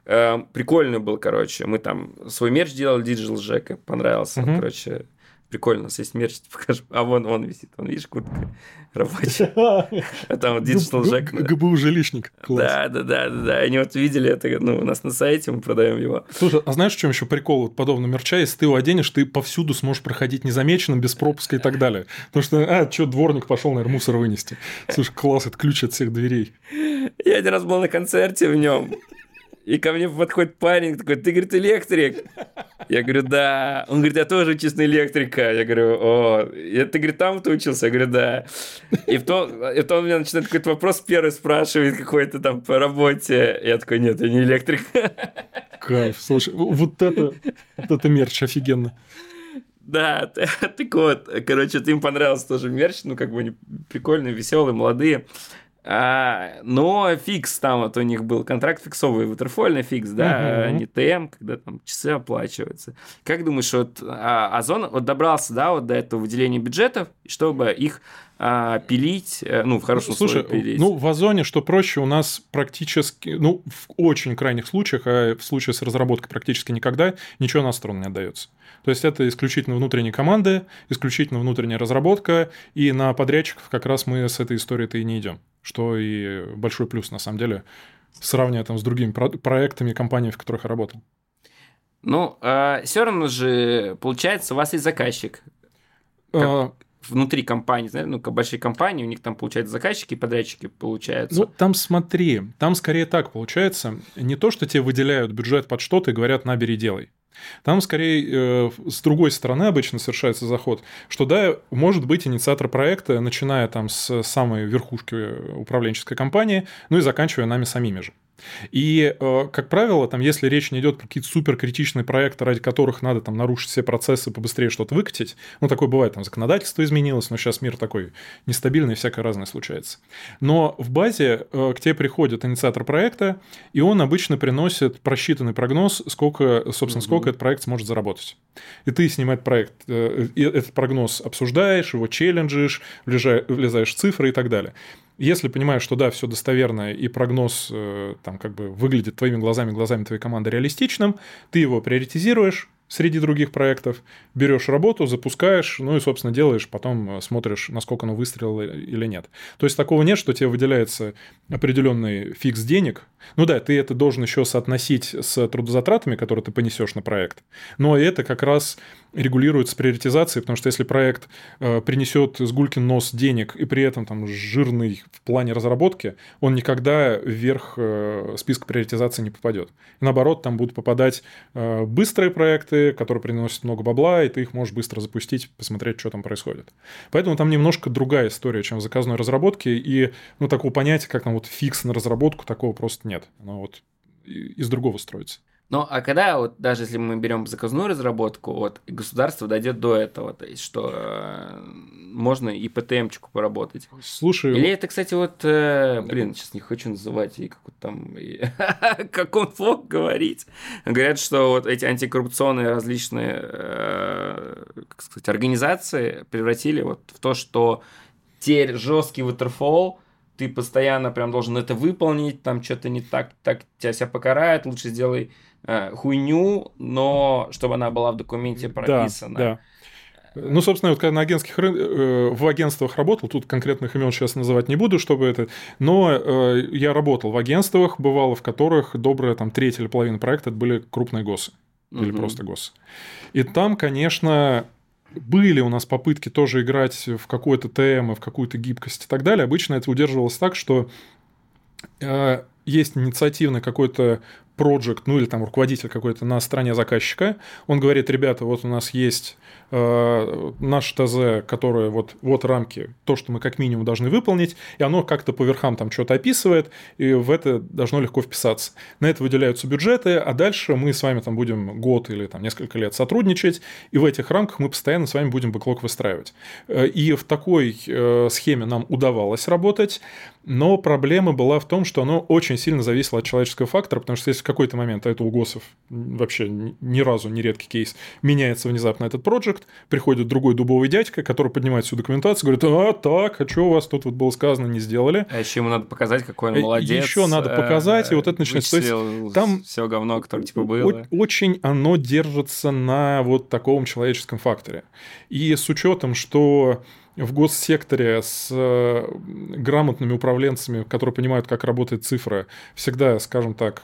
Speaker 2: э, прикольный был, короче. Мы там свой мерч делали, Digital Jack, понравился, угу. короче прикольно, у нас есть мерч, покажу. А вон он висит, он, видишь, куртка рабочая. А там Digital Jack.
Speaker 1: ГБУ жилищник.
Speaker 2: Да, да, да, да, да. Они вот видели это, ну, у нас на сайте, мы продаем его.
Speaker 1: Слушай, а знаешь, в чем еще прикол вот подобного мерча? Если ты его оденешь, ты повсюду сможешь проходить незамеченным, без пропуска и так далее. Потому что, а, что, дворник пошел, наверное, мусор вынести. Слушай, класс, это ключ от всех дверей.
Speaker 2: Я один раз был на концерте в нем. И ко мне подходит парень такой, ты, говорит, электрик? Я говорю, да. Он говорит, я тоже на электрика. Я говорю, о, ты, говорит, там ты учился? Я говорю, да. И в том, и в том он меня начинает какой-то вопрос первый спрашивает какой-то там по работе. Я такой, нет, я не электрик.
Speaker 1: Кайф, слушай, вот это, вот это мерч офигенно.
Speaker 2: Да, так вот, короче, ты им понравился тоже мерч, ну, как бы они прикольные, веселые, молодые. А, но fix там вот у них был контракт фиксовый, waterfall ный fix, да, uh-huh. не T&M, когда там часы оплачиваются. Как думаешь, вот а, Озон вот добрался, да, вот до этого выделения бюджетов, чтобы их а, пилить, э, ну, в хорошем
Speaker 1: Слушай,
Speaker 2: случае пилить.
Speaker 1: ну, в Озоне, что проще, у нас практически, ну, в очень крайних случаях, а в случае с разработкой практически никогда, ничего на сторону не отдается. То есть это исключительно внутренние команды, исключительно внутренняя разработка, и на подрядчиков как раз мы с этой историей-то и не идем, что и большой плюс, на самом деле, сравнивая там с другими про- проектами компаний, в которых я работал.
Speaker 2: Ну, э, все равно же, получается, у вас есть заказчик. Как... А внутри компании, знаете, ну, большие компании, у них там, получается, заказчики и подрядчики получаются.
Speaker 1: Ну, там смотри, там скорее так получается. Не то, что тебе выделяют бюджет под что-то и говорят, набери, делай. Там скорее э, с другой стороны обычно совершается заход, что да, может быть инициатор проекта, начиная там с самой верхушки управленческой компании, ну и заканчивая нами самими же. И, э, как правило, там, если речь не идет про какие-то суперкритичные проекты, ради которых надо там нарушить все процессы, побыстрее что-то выкатить, ну, такое бывает, там законодательство изменилось, но сейчас мир такой нестабильный, всякое разное случается. Но в базе э, к тебе приходит инициатор проекта, и он обычно приносит просчитанный прогноз, сколько, собственно, сколько этот проект сможет заработать. И ты с ним этот проект, э, этот прогноз обсуждаешь, его челленджишь, влезаешь в цифры и так далее. Если понимаешь, что да, все достоверно и прогноз э, там как бы выглядит твоими глазами, глазами твоей команды реалистичным, ты его приоритизируешь, среди других проектов, берешь работу, запускаешь, ну и, собственно, делаешь, потом э, смотришь, насколько оно выстрелило или нет. То есть такого нет, что тебе выделяется определенный фикс денег. Ну да, ты это должен еще соотносить с трудозатратами, которые ты понесешь на проект. Но это как раз регулируется приоритизацией, потому что если проект э, принесет с гулькин нос денег и при этом там жирный в плане разработки, он никогда вверх э, списка приоритизации не попадет. И наоборот, там будут попадать э, быстрые проекты, которые приносят много бабла, и ты их можешь быстро запустить, посмотреть, что там происходит. Поэтому там немножко другая история, чем в заказной разработке, и ну, такого понятия, как там вот фикс на разработку, такого просто нет. Оно вот из другого строится.
Speaker 2: Ну, а когда вот даже если мы берем заказную разработку, вот государство дойдет до этого, то есть что э, можно и ПТМчику поработать.
Speaker 1: Слушай,
Speaker 2: или это, кстати, вот, э, блин, сейчас не хочу называть и как вот там, и, как он мог говорить. Говорят, что вот эти антикоррупционные различные, э, как сказать, организации превратили вот в то, что теперь жесткий waterfall ты постоянно прям должен это выполнить, там что-то не так, так тебя себя покарает, лучше сделай э, хуйню, но чтобы она была в документе прописана.
Speaker 1: Да, да. Ну, собственно, вот когда на агентских рын... Э, в агентствах работал, тут конкретных имен сейчас называть не буду, чтобы это, но э, я работал в агентствах, бывало, в которых добрая там треть или половина проекта были крупные ГОСы или угу. просто ГОСы. И там, конечно, были у нас попытки тоже играть в какой-то ТМ, в какую-то гибкость и так далее. Обычно это удерживалось так, что э, есть инициативный какой-то проект, ну или там руководитель какой-то на стороне заказчика, он говорит, ребята, вот у нас есть э, наш ТЗ, которое вот, вот рамки, то, что мы как минимум должны выполнить, и оно как-то по верхам там что-то описывает, и в это должно легко вписаться. На это выделяются бюджеты, а дальше мы с вами там будем год или там несколько лет сотрудничать, и в этих рамках мы постоянно с вами будем бэклог выстраивать. Э, и в такой э, схеме нам удавалось работать, но проблема была в том, что оно очень сильно зависело от человеческого фактора, потому что если в какой-то момент, а это у ГОСов вообще ни разу не редкий кейс, меняется внезапно этот проект, приходит другой дубовый дядька, который поднимает всю документацию, говорит, а так, а что у вас тут вот было сказано, не сделали.
Speaker 2: А еще ему надо показать, какой он молодец.
Speaker 1: Еще надо показать, и вот это начинается. То
Speaker 2: там все говно, которое типа было.
Speaker 1: Очень оно держится на вот таком человеческом факторе. И с учетом, что в госсекторе с э, грамотными управленцами, которые понимают, как работает цифра, всегда, скажем так,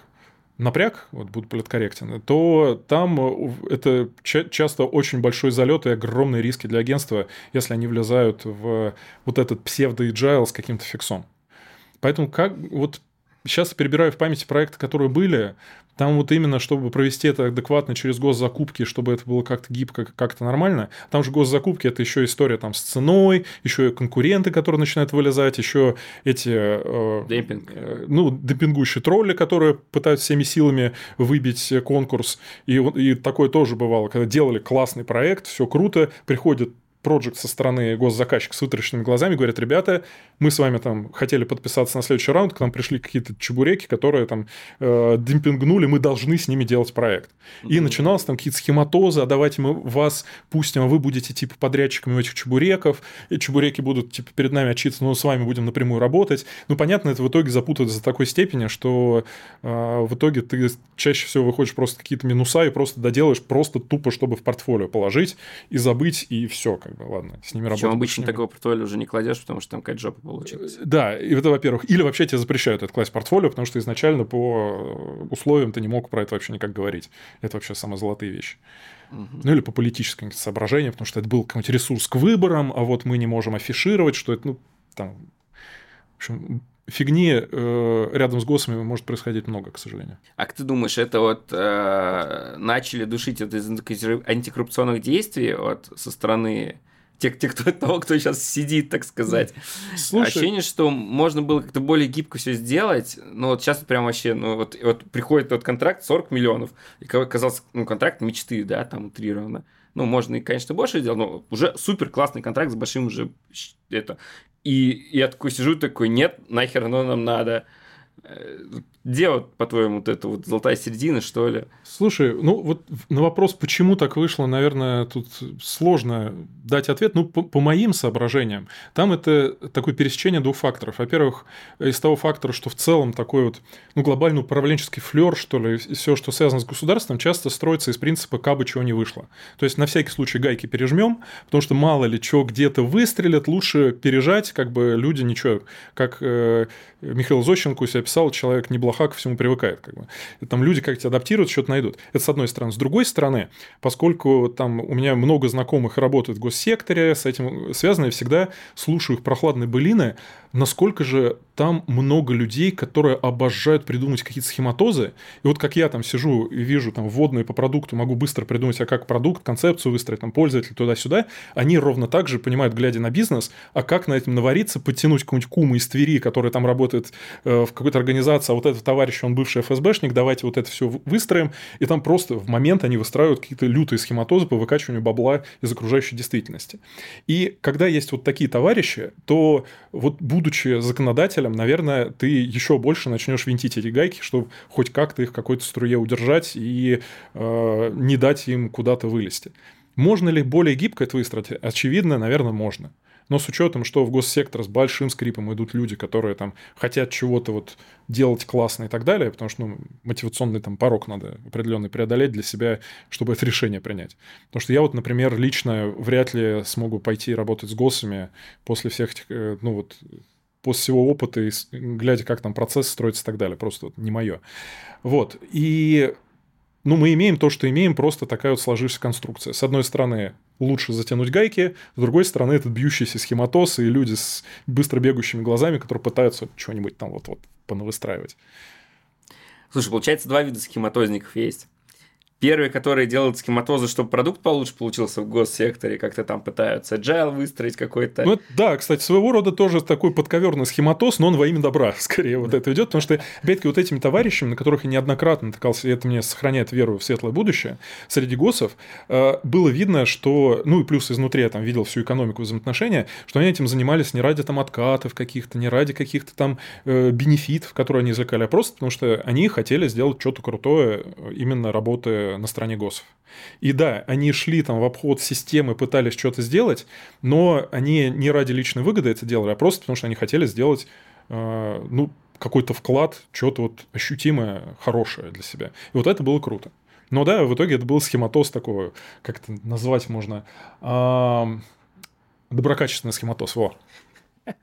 Speaker 1: напряг, вот буду политкорректен, то там э, это часто очень большой залет и огромные риски для агентства, если они влезают в вот этот псевдо-agile с каким-то фиксом. Поэтому как вот сейчас перебираю в памяти проекты, которые были, там вот именно, чтобы провести это адекватно через госзакупки, чтобы это было как-то гибко, как-то нормально. Там же госзакупки это еще история там с ценой, еще и конкуренты, которые начинают вылезать, еще эти
Speaker 2: э, Демпинг.
Speaker 1: э, ну, демпингующие тролли, которые пытаются всеми силами выбить конкурс. И, и такое тоже бывало, когда делали классный проект, все круто, приходит проект со стороны госзаказчика с вытаращенными глазами, говорят, ребята, мы с вами там хотели подписаться на следующий раунд, к нам пришли какие-то чебуреки, которые там э, демпингнули, мы должны с ними делать проект. И mm-hmm. начиналось там какие-то схематозы, а давайте мы вас пустим, а вы будете типа подрядчиками этих чебуреков, и чебуреки будут типа перед нами отчитываться, но с вами будем напрямую работать. Ну, понятно, это в итоге запутается до такой степени, что э, в итоге ты чаще всего выходишь просто какие-то минуса и просто доделаешь просто тупо, чтобы в портфолио положить и забыть, и все, как бы, ладно, с ними работать.
Speaker 2: обычно такого портфолио уже не кладешь, потому что там какая-то жопа получилась. Э,
Speaker 1: да, и это, во-первых. Или вообще тебе запрещают это класть портфолио, потому что изначально по условиям ты не мог про это вообще никак говорить. Это вообще самые золотые вещи. Ну или по политическим соображениям, потому что это был какой-нибудь ресурс к выборам, а вот мы не можем афишировать, что это, ну, там, в общем, фигни э, рядом с ГОСами может происходить много, к сожалению.
Speaker 2: А как ты думаешь, это вот э, начали душить это из антикоррупционных действий вот, со стороны тех, тех кто, того, кто сейчас сидит, так сказать. Слушай... Ощущение, что можно было как-то более гибко все сделать, но вот сейчас прям вообще, ну вот, вот приходит тот контракт 40 миллионов, и казался, ну, контракт мечты, да, там утрированно. Ну, можно и, конечно, больше сделать, но уже супер классный контракт с большим уже это. И я такой сижу, такой, нет, нахер оно нам надо. Где вот, по-твоему, вот эта вот золотая середина, что ли?
Speaker 1: Слушай, ну вот на вопрос, почему так вышло, наверное, тут сложно дать ответ. Ну, по, по моим соображениям, там это такое пересечение двух факторов. Во-первых, из того фактора, что в целом такой вот, ну, глобальный управленческий флер, что ли, и все, что связано с государством, часто строится из принципа «кабы чего не вышло». То есть, на всякий случай гайки пережмем, потому что мало ли что где-то выстрелят, лучше пережать, как бы люди ничего, как э, Михаил Зощенко у себя писал, человек не плоха, ко всему привыкает. Как бы. Там люди как-то адаптируют, что-то найдут. Это с одной стороны. С другой стороны, поскольку там у меня много знакомых работают в госсекторе, с этим связано, я всегда слушаю их прохладные былины, насколько же там много людей, которые обожают придумать какие-то схематозы. И вот как я там сижу и вижу там вводные по продукту, могу быстро придумать, а как продукт, концепцию выстроить, там пользователь туда-сюда, они ровно так же понимают, глядя на бизнес, а как на этом навариться, подтянуть какую-нибудь куму из Твери, который там работает э, в какой-то организации, а вот этот товарищ, он бывший ФСБшник, давайте вот это все выстроим. И там просто в момент они выстраивают какие-то лютые схематозы по выкачиванию бабла из окружающей действительности. И когда есть вот такие товарищи, то вот будучи законодателем, наверное, ты еще больше начнешь винтить эти гайки, чтобы хоть как-то их в какой-то струе удержать и э, не дать им куда-то вылезти. Можно ли более гибко это выстроить? Очевидно, наверное, можно. Но с учетом, что в госсектор с большим скрипом идут люди, которые там хотят чего-то вот делать классно и так далее, потому что ну, мотивационный там порог надо определенный преодолеть для себя, чтобы это решение принять. Потому что я вот, например, лично вряд ли смогу пойти работать с госами после всех этих, э, ну вот, после всего опыта и глядя, как там процесс строится и так далее. Просто вот не мое. Вот. И ну, мы имеем то, что имеем, просто такая вот сложившаяся конструкция. С одной стороны, лучше затянуть гайки, с другой стороны, этот бьющийся схематоз и люди с быстро бегающими глазами, которые пытаются что-нибудь там вот-вот понавыстраивать.
Speaker 2: Слушай, получается, два вида схематозников есть. Первые, которые делают схематозы, чтобы продукт получше получился в госсекторе, как-то там пытаются agile выстроить какой-то.
Speaker 1: Ну, да, кстати, своего рода тоже такой подковерный схематоз, но он во имя добра скорее вот это идет, потому что, опять-таки, вот этими товарищами, на которых я неоднократно натыкался, и это мне сохраняет веру в светлое будущее, среди госов, э, было видно, что, ну и плюс изнутри я там видел всю экономику взаимоотношения, что они этим занимались не ради там откатов каких-то, не ради каких-то там э, бенефитов, которые они извлекали, а просто потому что они хотели сделать что-то крутое, именно работая на стороне ГОСов. И да, они шли там в обход системы, пытались что-то сделать, но они не ради личной выгоды это делали, а просто потому что они хотели сделать, э, ну, какой-то вклад, что-то вот ощутимое, хорошее для себя. И вот это было круто. Но да, в итоге это был схематоз такого, как это назвать можно, э, доброкачественный схематоз, во.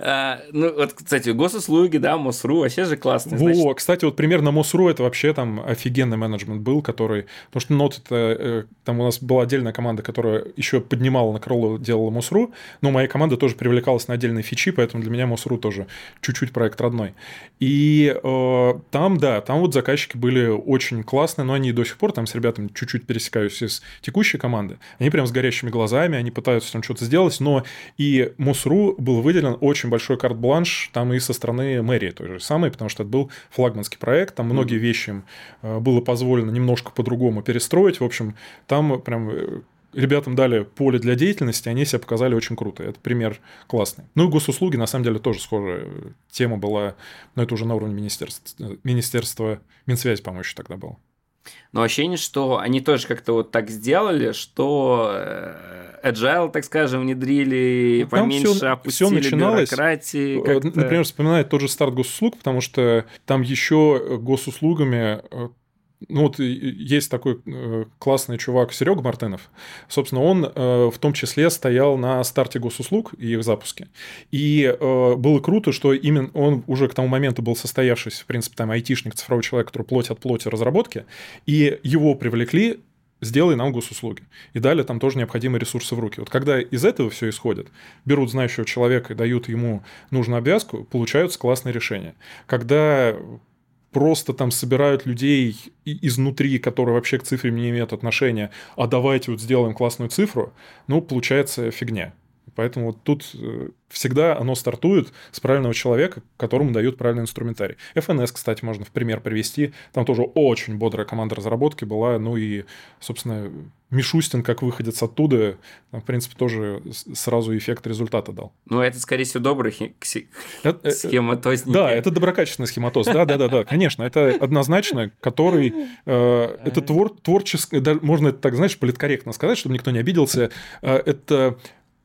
Speaker 2: А, ну, вот, кстати, госуслуги, да, МОСРУ, вообще же классно.
Speaker 1: Во, значит. кстати, вот примерно МОСРУ это вообще там офигенный менеджмент был, который... Потому что НОТ это... Э, там у нас была отдельная команда, которая еще поднимала на крыло, делала МОСРУ, но моя команда тоже привлекалась на отдельные фичи, поэтому для меня МОСРУ тоже чуть-чуть проект родной. И э, там, да, там вот заказчики были очень классные, но они до сих пор там с ребятами чуть-чуть пересекаются из текущей команды. Они прям с горящими глазами, они пытаются там что-то сделать, но и МОСРУ был выделен очень очень большой карт-бланш там и со стороны мэрии той же самой, потому что это был флагманский проект, там многие вещи им э, было позволено немножко по-другому перестроить. В общем, там прям э, ребятам дали поле для деятельности, они себя показали очень круто. Это пример классный. Ну и госуслуги, на самом деле, тоже схожая тема была, но это уже на уровне министерства, министерства Минсвязи, по-моему, еще тогда было.
Speaker 2: Но ощущение, что они тоже как-то вот так сделали, что э, agile, так скажем, внедрили, ну, поменьше все, опустили все начиналось, бюрократии.
Speaker 1: Например, вспоминает тот же старт госуслуг, потому что там еще госуслугами э, ну вот есть такой э, классный чувак Серега Мартынов. Собственно, он э, в том числе стоял на старте госуслуг и их запуске. И э, было круто, что именно он уже к тому моменту был состоявшийся, в принципе, там айтишник, цифровой человек, который плоть от плоти разработки, и его привлекли сделай нам госуслуги. И дали там тоже необходимые ресурсы в руки. Вот когда из этого все исходит, берут знающего человека и дают ему нужную обвязку, получаются классные решения. Когда просто там собирают людей изнутри, которые вообще к цифре не имеют отношения, а давайте вот сделаем классную цифру, ну, получается фигня. Поэтому вот тут э, всегда оно стартует с правильного человека, которому дают правильный инструментарий. FNS, кстати, можно в пример привести. Там тоже очень бодрая команда разработки была. Ну и, собственно, Мишустин, как выходец оттуда, в принципе, тоже сразу эффект результата дал.
Speaker 2: Ну, это, скорее всего, добрый это, схематозники.
Speaker 1: Да, это доброкачественный схематоз. Да, да, да, да, конечно. Это однозначно, который... Э, это твор, творческий... Можно это так, знаешь, политкорректно сказать, чтобы никто не обиделся. Э, это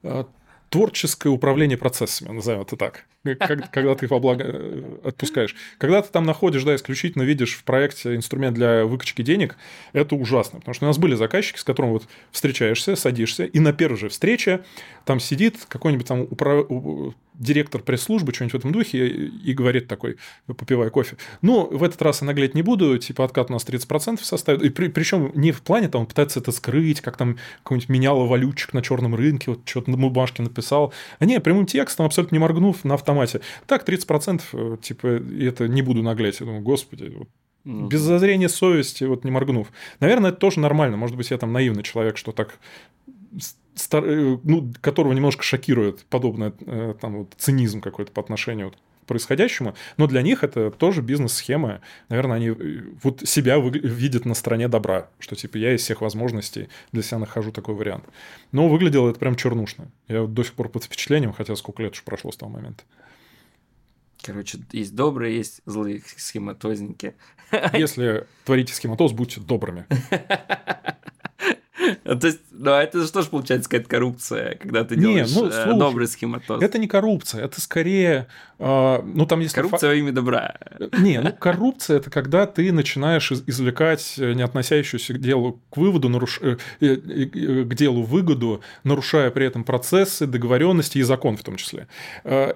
Speaker 1: э, творческое управление процессами, назовем это так, когда ты их во благо э, отпускаешь. Когда ты там находишь, да, исключительно видишь в проекте инструмент для выкачки денег, это ужасно. Потому что у нас были заказчики, с которыми вот встречаешься, садишься, и на первой же встрече там сидит какой-нибудь там управ директор пресс-службы, что-нибудь в этом духе, и говорит такой, попивая кофе. Ну, в этот раз я наглеть не буду, типа откат у нас 30% составит. И при, причем не в плане, там, он пытается это скрыть, как там какой-нибудь меняло валютчик на черном рынке, вот что-то на бумажке написал. А не, прямым текстом, абсолютно не моргнув, на автомате. Так, 30%, э, типа, это не буду наглеть. Я думаю, господи, вот, ну, без зазрения совести, вот не моргнув. Наверное, это тоже нормально. Может быть, я там наивный человек, что так стар... Э, ну, которого немножко шокирует подобный э, там, вот, цинизм какой-то по отношению вот, к происходящему, но для них это тоже бизнес-схема. Наверное, они э, вот себя вы... видят на стороне добра, что типа я из всех возможностей для себя нахожу такой вариант. Но выглядело это прям чернушно. Я вот до сих пор под впечатлением, хотя сколько лет уж прошло с того момента.
Speaker 2: Короче, есть добрые, есть злые схематозники.
Speaker 1: Если творите схематоз, будьте добрыми.
Speaker 2: То есть, ну, это что же получается какая-то коррупция, когда ты делаешь не, ну, э, слушай, добрый схематоз?
Speaker 1: Это не коррупция, это скорее, э, ну там есть...
Speaker 2: Коррупция во имя добра.
Speaker 1: Не, ну коррупция – это когда ты начинаешь извлекать не относящуюся к делу к выводу, наруш... Э, к делу выгоду, нарушая при этом процессы, договоренности и закон в том числе.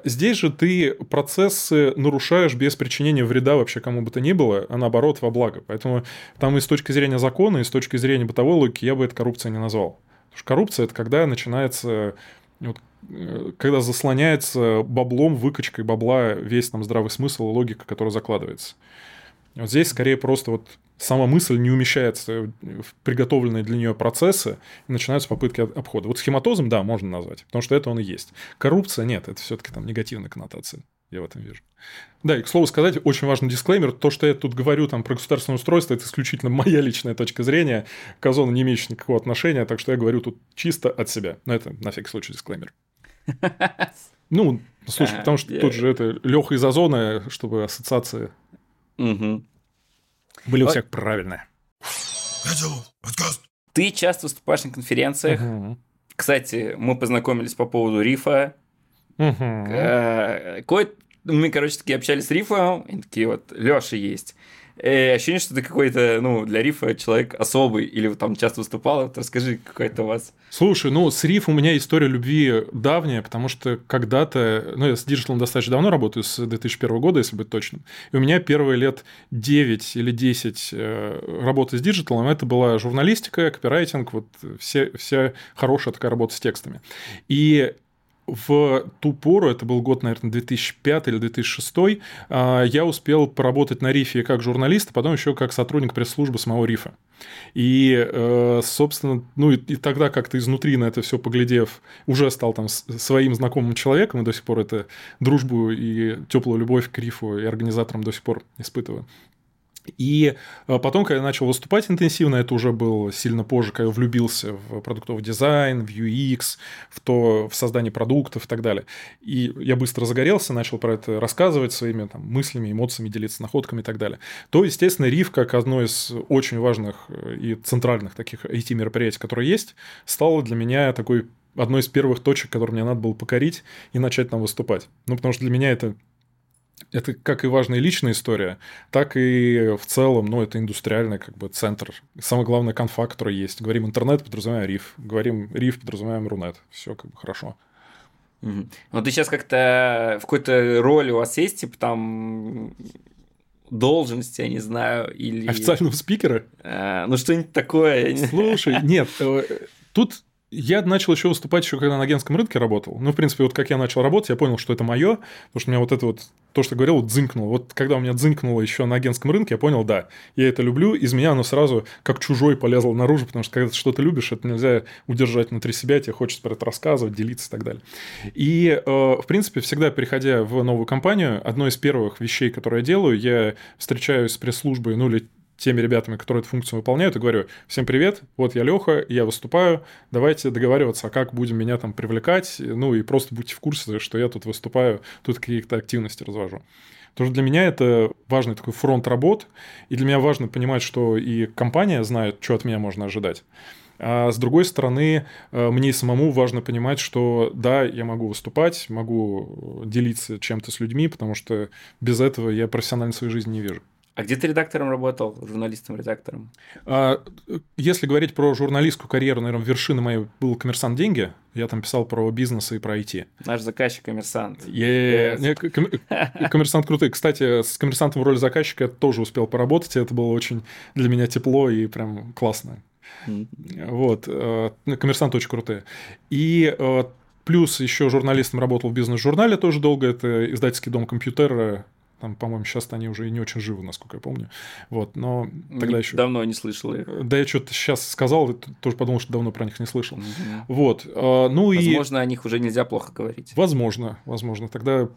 Speaker 1: Здесь же ты процессы нарушаешь без причинения вреда вообще кому бы то ни было, а наоборот во благо. Поэтому там и с точки зрения закона, и с точки зрения бытовой логики я бы это коррупцией не назвал. Потому что коррупция это когда начинается вот, э, когда заслоняется баблом, выкачкой бабла весь там здравый смысл и логика, которая закладывается. Вот здесь скорее просто вот сама мысль не умещается в приготовленные для нее процессы, и начинаются попытки обхода. Вот схематозом, да, можно назвать, потому что это он и есть. Коррупция нет, это все-таки там негативная коннотация. Я в этом вижу. Да, и, к слову сказать, очень важный дисклеймер. То, что я тут говорю там, про государственное устройство, это исключительно моя личная точка зрения. К Озону не имеющая никакого отношения, так что я говорю тут чисто от себя. Но это на всякий случай дисклеймер. Ну, слушай, потому что тут же это Леха из Озона, чтобы ассоциации были у всех правильные.
Speaker 2: Ты часто выступаешь на конференциях. Кстати, мы познакомились по поводу рифа. Угу. Кое мы, короче, такие общались с Рифом, и такие вот, Лёша есть. И э, ощущение, что ты какой-то, ну, для Рифа человек особый, или там часто выступал, вот расскажи, какой это у вас.
Speaker 1: Слушай, ну, с Риф у меня история любви давняя, потому что когда-то, ну, я с digital ом достаточно давно работаю, с 2001 года, если быть точным, и у меня первые лет 9 или 10 э, работы с digital ом, это была журналистика, копирайтинг, вот все, вся хорошая такая работа с текстами. И в ту пору, это был год, наверное, 2005 или 2006, а, я успел поработать на Рифе как журналист, а потом еще как сотрудник пресс-службы самого Рифа. И, э, собственно, ну и тогда как-то изнутри на это все поглядев, уже стал там своим знакомым человеком, и до сих пор это дружбу и теплую любовь к Рифу и организаторам до сих пор испытываю. И э, потом, когда я начал выступать интенсивно, это уже было сильно позже, когда я влюбился в продуктовый дизайн, в UX, в то, в создание продуктов и так далее. И я быстро загорелся, начал про это рассказывать своими там, мыслями, эмоциями, делиться находками и так далее. То, естественно, RIF, как одно из очень важных э, и центральных таких IT-мероприятий, которые есть, стало для меня такой одной из первых точек, которые мне надо было покорить и начать там выступать. Ну, потому что для меня это это как и важная личная история, так и в целом, ну, это индустриальный как бы центр. Самое главное, конфа, который есть. Говорим интернет, подразумеваем риф. Говорим риф, подразумеваем рунет. Все как бы хорошо.
Speaker 2: Угу. Ну, ты сейчас как-то в какой-то роли у вас есть, типа там должности, я не знаю, или...
Speaker 1: Официального спикера?
Speaker 2: А, ну, что-нибудь такое.
Speaker 1: Слушай, нет, э, тут я начал еще выступать еще когда на агентском рынке работал. Ну, в принципе, вот как я начал работать, я понял, что это мое, потому что у меня вот это вот, то, что говорил, вот дзынькнуло. Вот когда у меня дзынькнуло еще на агентском рынке, я понял, да, я это люблю, из меня оно сразу как чужой полезло наружу, потому что когда ты что-то любишь, это нельзя удержать внутри себя, тебе хочется про это рассказывать, делиться и так далее. И, э, в принципе, всегда переходя в новую компанию, одно из первых вещей, которые я делаю, я встречаюсь с пресс-службой, ну, или теми ребятами, которые эту функцию выполняют, и говорю, всем привет, вот я Леха, я выступаю, давайте договариваться, а как будем меня там привлекать, ну и просто будьте в курсе, что я тут выступаю, тут какие-то активности развожу. Что для меня это важный такой фронт работ, и для меня важно понимать, что и компания знает, что от меня можно ожидать. А с другой стороны, э, мне самому важно понимать, что да, я могу выступать, могу делиться чем-то с людьми, потому что без этого я профессионально своей жизни не вижу.
Speaker 2: А где ты редактором работал, журналистом-редактором?
Speaker 1: А, если говорить про журналистскую карьеру, наверное, вершина моей был «Коммерсант. Деньги». Я там писал про бизнес и про IT.
Speaker 2: Наш заказчик «Коммерсант».
Speaker 1: «Коммерсант» крутый. Кстати, с «Коммерсантом» в роли заказчика я тоже успел поработать. Это было очень для меня тепло и прям классно. Вот. Э, «Коммерсант» очень крутые. И э, Плюс еще журналистом работал в бизнес-журнале тоже долго. Это издательский дом компьютера там, по-моему, сейчас они уже и не очень живы, насколько я помню. Вот, но тогда не, еще...
Speaker 2: Давно не слышал их.
Speaker 1: Да, я что-то сейчас сказал, тоже подумал, что давно про них не слышал. Угу. Вот,
Speaker 2: а, ну возможно, и... Возможно, о них уже нельзя плохо говорить.
Speaker 1: Возможно, возможно. Тогда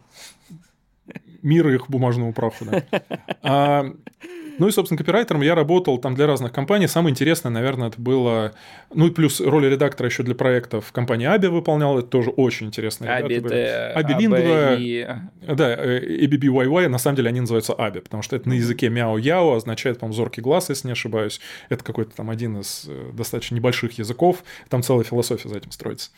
Speaker 1: мир их бумажному праху, да. А, ну и, собственно, копирайтером я работал там для разных компаний. Самое интересное, наверное, это было... Ну и плюс роль редактора еще для проектов компании Аби выполнял. Это тоже очень интересно.
Speaker 2: Аби это...
Speaker 1: Аби Лингва. Да, ABBYY, на самом деле они называются Аби, потому что это на языке мяу-яо, означает, по-моему, зоркий глаз, если не ошибаюсь. Это какой-то там один из э, достаточно небольших языков. Там целая философия за этим строится.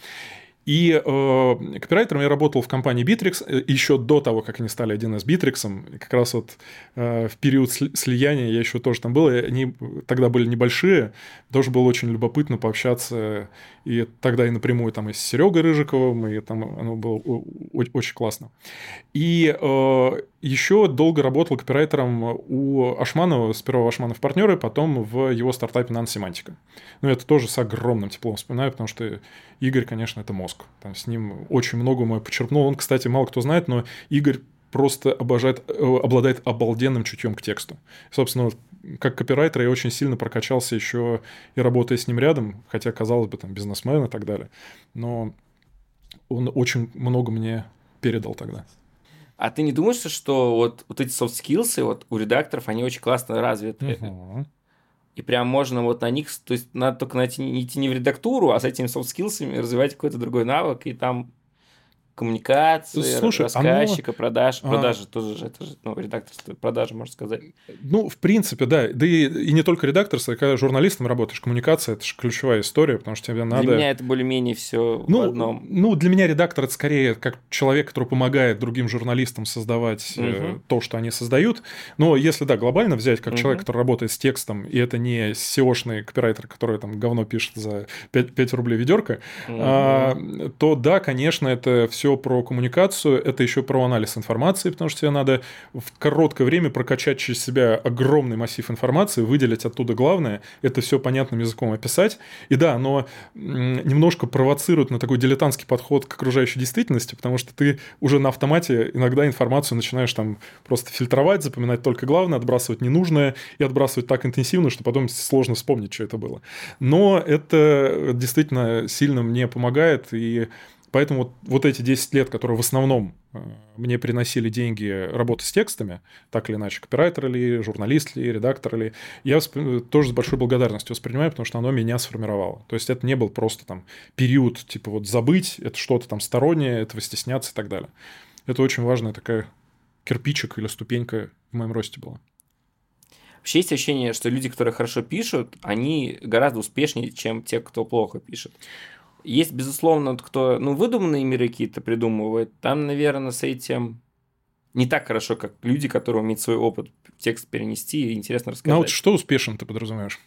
Speaker 1: И э, копирайтером я работал в компании Bittrex э, еще до того, как они стали 1С Bittrex. Как раз вот э, в период слияния я еще тоже там был. И они тогда были небольшие. Тоже было очень любопытно пообщаться. И тогда и напрямую там и с Серегой Рыжиковым, и там оно было очень классно. И э, еще долго работал копирайтером у Ашманова, сперва Ашманов партнеры, потом в его стартапе Нансемантика. Ну, это тоже с огромным теплом вспоминаю, потому что Игорь, конечно, это мозг. Там с ним очень много мой почерпнул. Он, кстати, мало кто знает, но Игорь просто обожает, э, обладает обалденным чутьем к тексту. Собственно, как копирайтер я очень сильно прокачался еще и работая с ним рядом, хотя, казалось бы, там бизнесмен и так далее. Но он очень много мне передал тогда.
Speaker 2: А ты не думаешь, что вот, вот эти soft skills вот у редакторов, они очень классно развиты? uh И прям можно вот на них, то есть надо только найти, идти не в редактуру, а с этими soft skills развивать какой-то другой навык, и там коммуникации, Слушай, рассказчика, оно... продаж. А. Продажи а... тоже же, это же ну, редакторство, продажи, можно сказать.
Speaker 1: Ну, в принципе, да. Да и, и не только редакторство, когда журналистом работаешь, коммуникация – это же ключевая история, потому что тебе надо…
Speaker 2: Для меня это более-менее все
Speaker 1: ну,
Speaker 2: в одном.
Speaker 1: Ну, для меня редактор – это скорее как человек, который помогает другим журналистам создавать угу. то, что они создают. Но если, да, глобально взять, как угу. человек, который работает с текстом, и это не SEO-шный копирайтер, который там говно пишет за 5, 5 рублей ведерко, угу. а, то да, конечно, это все все про коммуникацию, это еще про анализ информации, потому что тебе надо в короткое время прокачать через себя огромный массив информации, выделить оттуда главное, это все понятным языком описать. И да, оно немножко провоцирует на такой дилетантский подход к окружающей действительности, потому что ты уже на автомате иногда информацию начинаешь там просто фильтровать, запоминать только главное, отбрасывать ненужное и отбрасывать так интенсивно, что потом сложно вспомнить, что это было. Но это действительно сильно мне помогает, и Поэтому вот, вот эти 10 лет, которые в основном э, мне приносили деньги работы с текстами, так или иначе, копирайтер ли, журналист ли, редактор ли, я тоже с большой благодарностью воспринимаю, потому что оно меня сформировало. То есть это не был просто там период, типа вот забыть, это что-то там стороннее, этого стесняться и так далее. Это очень важная такая кирпичик или ступенька в моем росте была.
Speaker 2: Вообще есть ощущение, что люди, которые хорошо пишут, они гораздо успешнее, чем те, кто плохо пишет. Есть, безусловно, кто, ну, выдуманные миры какие-то придумывает. Там, наверное, с этим не так хорошо, как люди, которые умеют свой опыт в текст перенести и интересно рассказать.
Speaker 1: Ну, а вот что успешен ты подразумеваешь?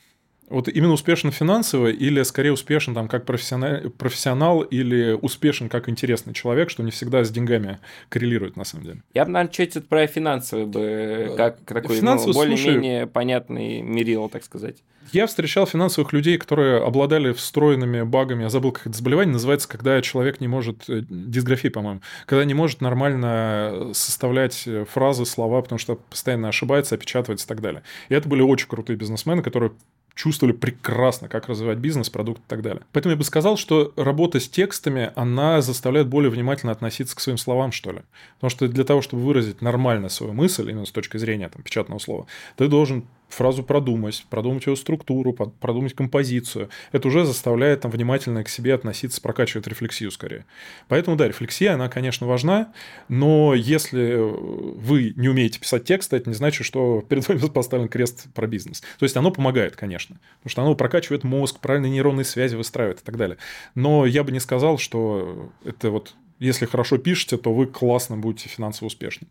Speaker 1: Вот именно успешен финансово или скорее успешен там как профессионал, профессионал или успешен как интересный человек, что не всегда с деньгами коррелирует на самом деле?
Speaker 2: Я бы, наверное, чуть про финансовый бы, э, как такой ну, более-менее понятный мерил, так сказать.
Speaker 1: Я встречал финансовых людей, которые обладали встроенными багами, я забыл, как это заболевание называется, когда человек не может, э, дисграфия, по-моему, когда не может нормально составлять э, фразы, слова, потому что постоянно ошибается, опечатывается и так далее. И это были очень крутые бизнесмены, которые чувствовали прекрасно, как развивать бизнес, продукт и так далее. Поэтому я бы сказал, что работа с текстами, она заставляет более внимательно относиться к своим словам, что ли. Потому что для того, чтобы выразить нормально свою мысль, именно с точки зрения там, печатного слова, ты должен фразу продумать, продумать ее структуру, продумать композицию. Это уже заставляет там, внимательно к себе относиться, прокачивает рефлексию скорее. Поэтому, да, рефлексия, она, конечно, важна, но если вы не умеете писать текст, это не значит, что перед вами поставлен крест про бизнес. То есть оно помогает, конечно, потому что оно прокачивает мозг, правильные нейронные связи выстраивает и так далее. Но я бы не сказал, что это вот, если хорошо пишете, то вы классно будете финансово успешным.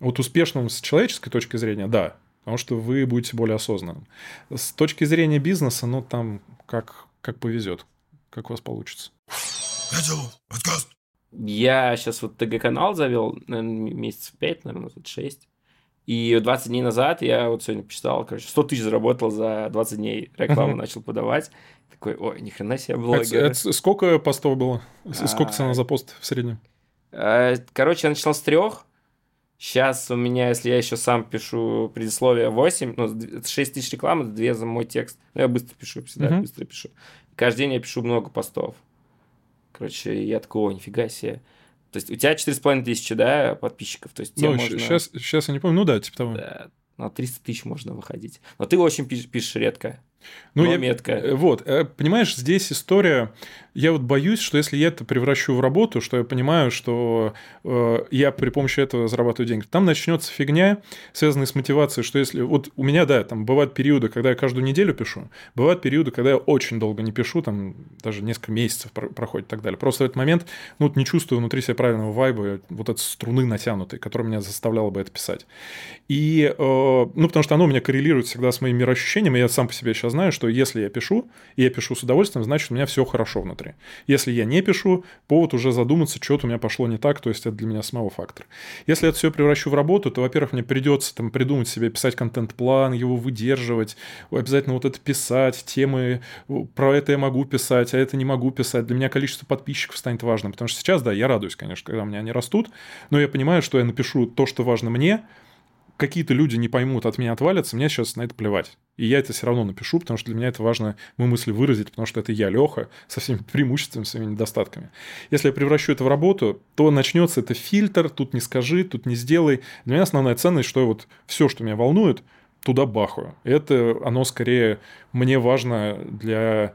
Speaker 1: Вот успешным с человеческой точки зрения, да, потому что вы будете более осознанным. С точки зрения бизнеса, ну, там как, как повезет, как у вас получится.
Speaker 2: Я сейчас вот ТГ-канал завел, наверное, месяцев 5, наверное, тут 6. И 20 дней назад я вот сегодня посчитал, короче, 100 тысяч заработал за 20 дней, рекламу начал подавать. Такой, ой, ни хрена себе блогер.
Speaker 1: Это, это сколько постов было? Сколько цена за пост в среднем?
Speaker 2: Э, короче, я начал с трех, Сейчас у меня, если я еще сам пишу предисловие 8, ну, 6 тысяч рекламы, 2 за мой текст. Ну, я быстро пишу, всегда uh-huh. быстро пишу. Каждый день я пишу много постов. Короче, я такой, о, нифига себе. То есть у тебя 4,5 тысячи, да, подписчиков? То есть
Speaker 1: ну, можно... сейчас, сейчас я не помню, ну да, типа того. Да,
Speaker 2: на 300 тысяч можно выходить. Но ты очень пишешь, пишешь редко. Ну, я, метко.
Speaker 1: Э, вот, э, понимаешь, здесь история. Я вот боюсь, что если я это превращу в работу, что я понимаю, что э, я при помощи этого зарабатываю деньги, там начнется фигня, связанная с мотивацией, что если вот у меня, да, там бывают периоды, когда я каждую неделю пишу, бывают периоды, когда я очень долго не пишу, там даже несколько месяцев проходит и так далее. Просто в этот момент, ну, вот не чувствую внутри себя правильного вайба, вот этой струны натянутой, которая меня заставляла бы это писать. И, э, ну, потому что оно у меня коррелирует всегда с моим мироощущением, и я сам по себе сейчас знаю, что если я пишу, и я пишу с удовольствием, значит, у меня все хорошо внутри. Если я не пишу, повод уже задуматься, что-то у меня пошло не так, то есть это для меня самого фактор. Если это все превращу в работу, то, во-первых, мне придется там придумать себе, писать контент-план, его выдерживать, обязательно вот это писать, темы, про это я могу писать, а это не могу писать. Для меня количество подписчиков станет важным, потому что сейчас, да, я радуюсь, конечно, когда у меня они растут, но я понимаю, что я напишу то, что важно мне, какие-то люди не поймут, от меня отвалятся, мне сейчас на это плевать. И я это все равно напишу, потому что для меня это важно мои мысли выразить, потому что это я, Леха, со всеми преимуществами, своими недостатками. Если я превращу это в работу, то начнется это фильтр, тут не скажи, тут не сделай. Для меня основная ценность, что вот все, что меня волнует, туда бахаю. Это оно скорее мне важно для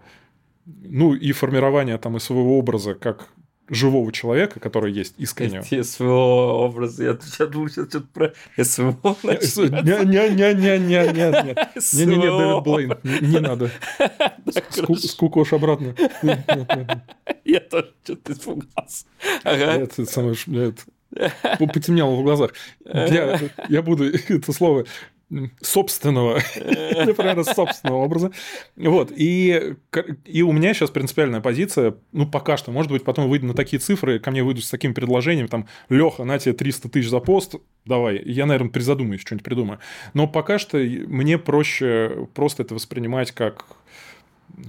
Speaker 1: ну, и формирования там и своего образа как живого человека, который есть искренне.
Speaker 2: СВО образы. Я сейчас думал, сейчас что-то про СВО
Speaker 1: Не-не-не-не-не-не. Не-не-не, Дэвид Блейн. Не надо. Скукош обратно.
Speaker 2: Я тоже что-то испугался.
Speaker 1: Это самое... Потемнело в глазах. Я буду это слово собственного, например, собственного образа. Вот. И, и у меня сейчас принципиальная позиция, ну, пока что, может быть, потом выйду на такие цифры, ко мне выйдут с таким предложением, там, Леха, на тебе 300 тысяч за пост, давай. Я, наверное, призадумаюсь, что-нибудь придумаю. Но пока что мне проще просто это воспринимать как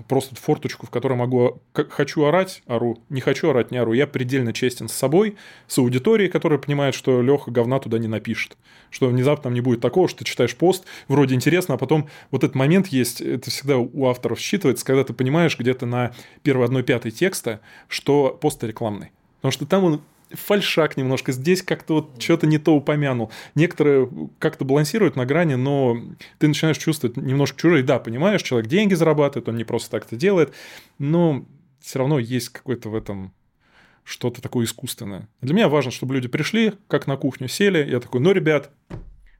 Speaker 1: просто форточку, в которой могу... Хочу орать, ору. Не хочу орать, не ору. Я предельно честен с собой, с аудиторией, которая понимает, что Леха говна туда не напишет. Что внезапно там не будет такого, что ты читаешь пост, вроде интересно, а потом вот этот момент есть, это всегда у авторов считывается, когда ты понимаешь где-то на первой одной пятой текста, что пост рекламный. Потому что там он фальшак немножко, здесь как-то вот что-то не то упомянул. Некоторые как-то балансируют на грани, но ты начинаешь чувствовать немножко чужой. Да, понимаешь, человек деньги зарабатывает, он не просто так это делает, но все равно есть какой-то в этом что-то такое искусственное. Для меня важно, чтобы люди пришли, как на кухню сели, я такой, ну, ребят,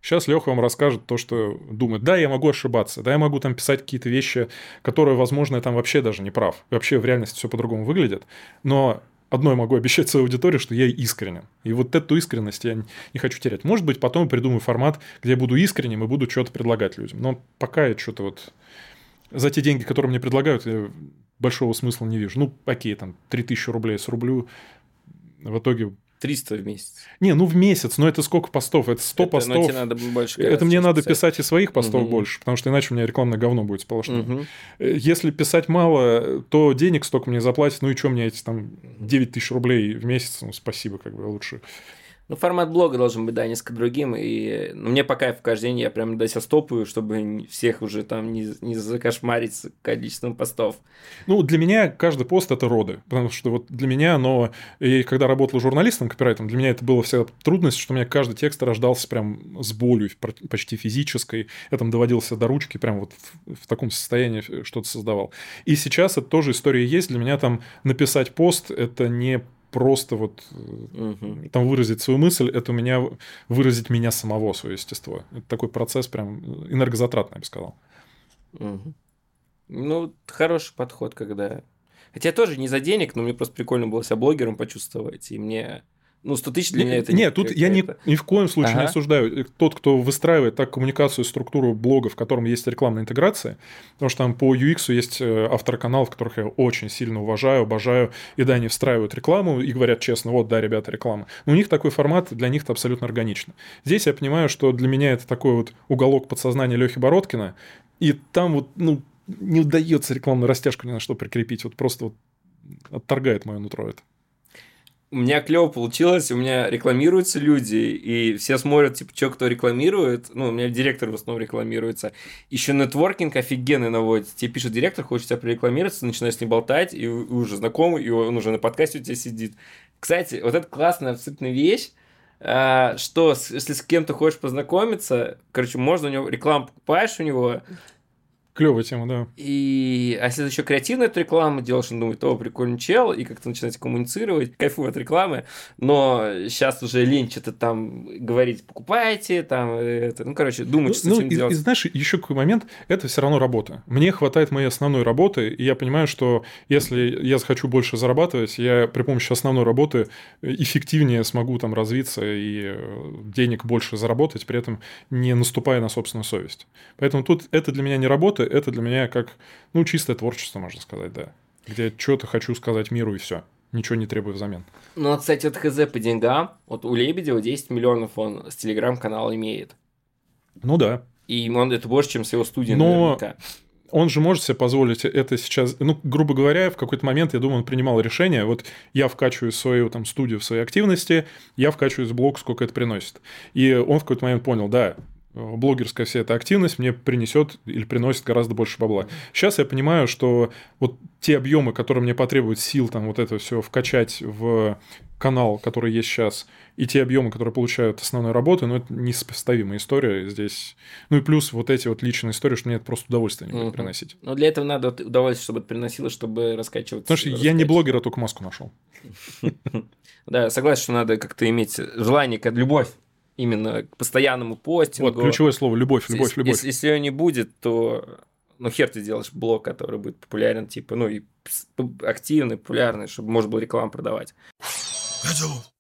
Speaker 1: Сейчас Леха вам расскажет то, что думает. Да, я могу ошибаться, да, я могу там писать какие-то вещи, которые, возможно, я там вообще даже не прав. Вообще в реальности все по-другому выглядит. Но одно могу обещать своей аудитории, что я искренен. И вот эту искренность я не хочу терять. Может быть, потом придумаю формат, где я буду искренним и буду что-то предлагать людям. Но пока я что-то вот... За те деньги, которые мне предлагают, я большого смысла не вижу. Ну, окей, там, 3000 рублей срублю. В итоге
Speaker 2: 300 в месяц.
Speaker 1: Не, ну в месяц, но это сколько постов? Это 100 это, постов. Но тебе надо больше это мне надо писать. писать и своих постов угу. больше, потому что иначе у меня рекламное говно будет сплошное. Угу. Если писать мало, то денег столько мне заплатить, ну и что мне эти там 9 тысяч рублей в месяц, ну спасибо, как бы лучше
Speaker 2: ну, формат блога должен быть, да, несколько другим. И ну, мне по кайфу каждый день я прям до себя стопаю, чтобы всех уже там не, не закошмарить с количеством постов.
Speaker 1: Ну, для меня каждый пост это роды. Потому что вот для меня оно... И когда работал журналистом, копирайтом, для меня это было вся трудность, что у меня каждый текст рождался прям с болью, почти физической. Я там доводился до ручки, прям вот в, в таком состоянии что-то создавал. И сейчас это тоже история есть. Для меня там написать пост это не просто вот угу. там выразить свою мысль, это у меня выразить меня самого, свое естество. Это такой процесс прям энергозатратный, я бы сказал.
Speaker 2: Угу. Ну, хороший подход, когда... Хотя тоже не за денег, но мне просто прикольно было себя блогером почувствовать, и мне ну, 100 тысяч для меня это
Speaker 1: Нет, тут я ни, ни в коем случае ага. не осуждаю. Тот, кто выстраивает так коммуникацию, структуру блога, в котором есть рекламная интеграция, потому что там по UX есть э, авторы каналов, которых я очень сильно уважаю, обожаю, и да, они встраивают рекламу и говорят честно, вот, да, ребята, реклама. Но у них такой формат, для них это абсолютно органично. Здесь я понимаю, что для меня это такой вот уголок подсознания Лехи Бородкина, и там вот, ну, не удается рекламную растяжку ни на что прикрепить, вот просто вот отторгает мое нутро это
Speaker 2: у меня клево получилось, у меня рекламируются люди, и все смотрят, типа, что кто рекламирует. Ну, у меня директор в основном рекламируется. Еще нетворкинг офигенный наводит. Тебе пишет директор, хочет тебя прорекламироваться, начинаешь с ним болтать, и уже знакомый, и он уже на подкасте у тебя сидит. Кстати, вот это классная абсолютно вещь, а, что если с кем-то хочешь познакомиться, короче, можно у него рекламу покупаешь у него,
Speaker 1: Клевая тема, да.
Speaker 2: И, а если еще креативную эту рекламу делаешь, он думает, о, прикольный чел, и как-то начинаете коммуницировать, кайфую от рекламы, но сейчас уже лень что-то там говорить, покупайте, там, это, ну, короче, думать, что ну, с этим
Speaker 1: и, делать. И знаешь, еще какой момент, это все равно работа. Мне хватает моей основной работы, и я понимаю, что если я захочу больше зарабатывать, я при помощи основной работы эффективнее смогу там развиться и э, денег больше заработать, при этом не наступая на собственную совесть. Поэтому тут это для меня не работа, работы это для меня как, ну, чистое творчество, можно сказать, да. Где я что-то хочу сказать миру и все. Ничего не требую взамен.
Speaker 2: Ну, кстати, вот ХЗ по деньгам, вот у Лебедева 10 миллионов он с телеграм-канала имеет.
Speaker 1: Ну да.
Speaker 2: И он это больше, чем с его студии
Speaker 1: Но... наверняка он же может себе позволить это сейчас, ну, грубо говоря, в какой-то момент, я думаю, он принимал решение, вот я вкачиваю свою там студию в свои активности, я вкачиваю в блог, сколько это приносит. И он в какой-то момент понял, да, блогерская вся эта активность мне принесет или приносит гораздо больше бабла. Сейчас я понимаю, что вот те объемы, которые мне потребуют сил там вот это все вкачать в канал, который есть сейчас, и те объемы, которые получают основной работы, ну, это несопоставимая история здесь. Ну, и плюс вот эти вот личные истории, что мне это просто удовольствие не будет приносить.
Speaker 2: Но для этого надо удовольствие, чтобы это приносило, чтобы раскачиваться.
Speaker 1: Потому что я не блогер, а только маску нашел.
Speaker 2: Да, согласен, что надо как-то иметь желание, любовь именно к постоянному постингу.
Speaker 1: Вот ключевое слово любовь, любовь,
Speaker 2: если,
Speaker 1: любовь.
Speaker 2: Если, если ее не будет, то ну хер ты делаешь блог, который будет популярен, типа, ну и активный, популярный, чтобы можно было рекламу продавать.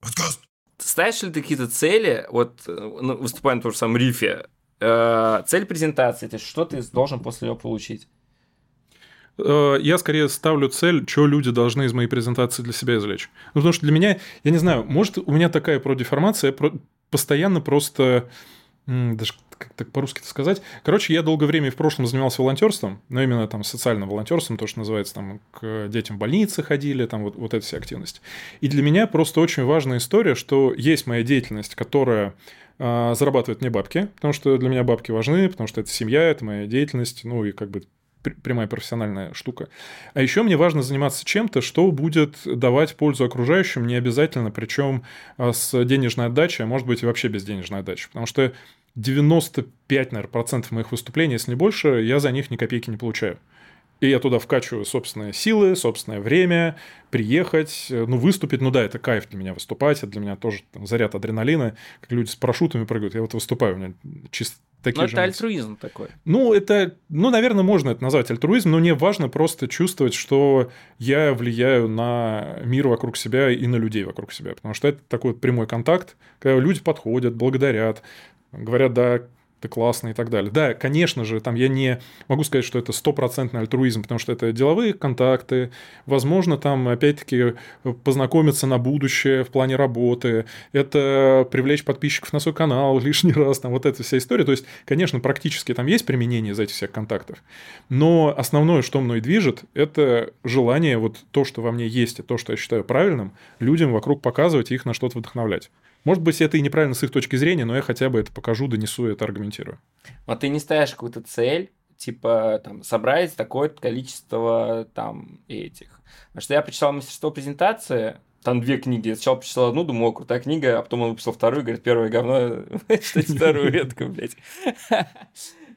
Speaker 2: подкаст. Ставишь ли ты какие-то цели, вот ну, выступая на том же самом рифе, э, цель презентации, то есть что ты должен после него получить?
Speaker 1: Э, я скорее ставлю цель, что люди должны из моей презентации для себя извлечь. Ну, потому что для меня, я не знаю, может, у меня такая продеформация, постоянно просто даже как так по-русски это сказать. Короче, я долгое время в прошлом занимался волонтерством, но именно там социальным волонтерством, то, что называется, там к детям в больнице ходили, там вот, вот эта вся активность. И для меня просто очень важная история, что есть моя деятельность, которая э, зарабатывает мне бабки, потому что для меня бабки важны, потому что это семья, это моя деятельность, ну и как бы прямая профессиональная штука. А еще мне важно заниматься чем-то, что будет давать пользу окружающим, не обязательно, причем а, с денежной отдачей, а может быть и вообще без денежной отдачи. Потому что 95, наверное, процентов моих выступлений, если не больше, я за них ни копейки не получаю. И я туда вкачиваю собственные силы, собственное время, приехать, ну, выступить. Ну да, это кайф для меня выступать, это для меня тоже там, заряд адреналина, как люди с парашютами прыгают. Я вот выступаю, у меня чисто такие
Speaker 2: но же это альтруизм такой.
Speaker 1: Ну, это, ну, наверное, можно это назвать альтруизм, но мне важно просто чувствовать, что я влияю на мир вокруг себя и на людей вокруг себя, потому что это такой вот прямой контакт, когда люди подходят, благодарят, говорят, да, ты классный и так далее. Да, конечно же, там я не могу сказать, что это стопроцентный альтруизм, потому что это деловые контакты, возможно, там, опять-таки, познакомиться на будущее в плане работы, это привлечь подписчиков на свой канал лишний раз, там вот эта вся история. То есть, конечно, практически там есть применение из этих всех контактов, но основное, что мной движет, это желание вот то, что во мне есть, и то, что я считаю правильным, людям вокруг показывать и их на что-то вдохновлять. Может быть, это и неправильно с их точки зрения, но я хотя бы это покажу, донесу, это аргументирую.
Speaker 2: А ты не ставишь какую-то цель, типа там собрать такое количество там этих. Потому что я прочитал мастерство презентации, там две книги. Я сначала прочитал одну, думаю, о, крутая книга, а потом он выписал вторую, говорит, первое говно, читать вторую ветку, блядь.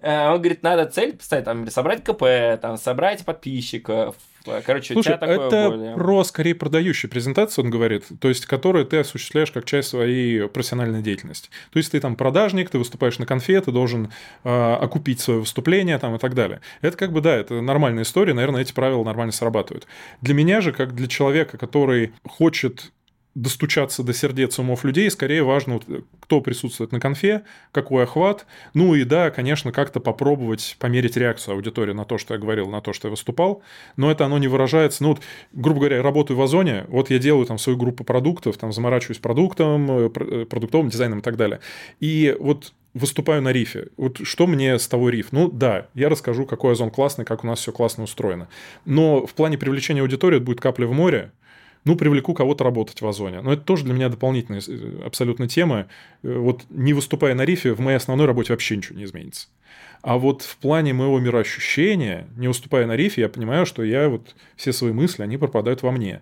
Speaker 2: Э, он говорит, надо цель поставить, там, собрать КП, там, собрать подписчиков, Короче,
Speaker 1: Слушай, у тебя такое это более... про скорее продающую презентацию, он говорит, то есть которую ты осуществляешь как часть своей профессиональной деятельности. То есть ты там продажник, ты выступаешь на конфе, ты должен э, окупить свое выступление там, и так далее. Это как бы, да, это нормальная история, наверное, эти правила нормально срабатывают. Для меня же, как для человека, который хочет достучаться до сердец умов людей, скорее важно, кто присутствует на конфе, какой охват. Ну и да, конечно, как-то попробовать померить реакцию аудитории на то, что я говорил, на то, что я выступал. Но это оно не выражается. Ну, вот, грубо говоря, работаю в Озоне, вот я делаю там свою группу продуктов, там заморачиваюсь продуктом, э, э, продуктовым дизайном и так далее. И вот выступаю на рифе. Вот что мне с того риф? Ну да, я расскажу, какой Озон классный, как у нас все классно устроено. Но в плане привлечения аудитории это будет капля в море, ну, привлеку кого-то работать в Озоне. Но это тоже для меня дополнительная э, абсолютно тема. Э, вот не выступая на рифе, в моей основной работе вообще ничего не изменится. А вот в плане моего мироощущения, не выступая на рифе, я понимаю, что я вот все свои мысли, они пропадают во мне.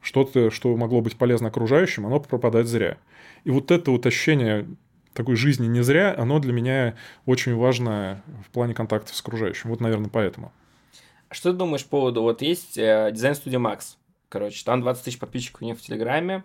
Speaker 1: Что-то, что могло быть полезно окружающим, оно пропадает зря. И вот это вот ощущение такой жизни не зря, оно для меня очень важно в плане контактов с окружающим. Вот, наверное, поэтому.
Speaker 2: Что ты думаешь по поводу, вот есть э, дизайн-студия Макс, Короче, там 20 тысяч подписчиков у них в Телеграме.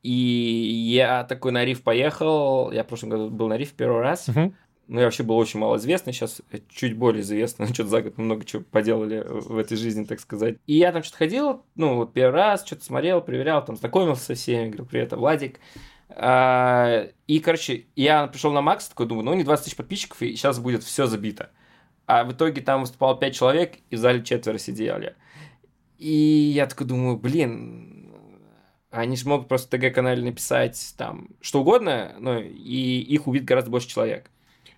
Speaker 2: И я такой на риф поехал. Я в прошлом году был на риф первый раз. Uh-huh. Ну, я вообще был очень мало известный, сейчас чуть более известный. Что-то за год много чего поделали в этой жизни, так сказать. И я там что-то ходил, ну, вот первый раз, что-то смотрел, проверял, там знакомился со всеми, говорю, привет, это Владик. А, и, короче, я пришел на Макс, такой думаю, ну, них 20 тысяч подписчиков, и сейчас будет все забито. А в итоге там выступало 5 человек, и в зале четверо сидели. И я такой думаю, блин, они же могут просто ТГ-канале написать там что угодно, но и их увидит гораздо больше человек.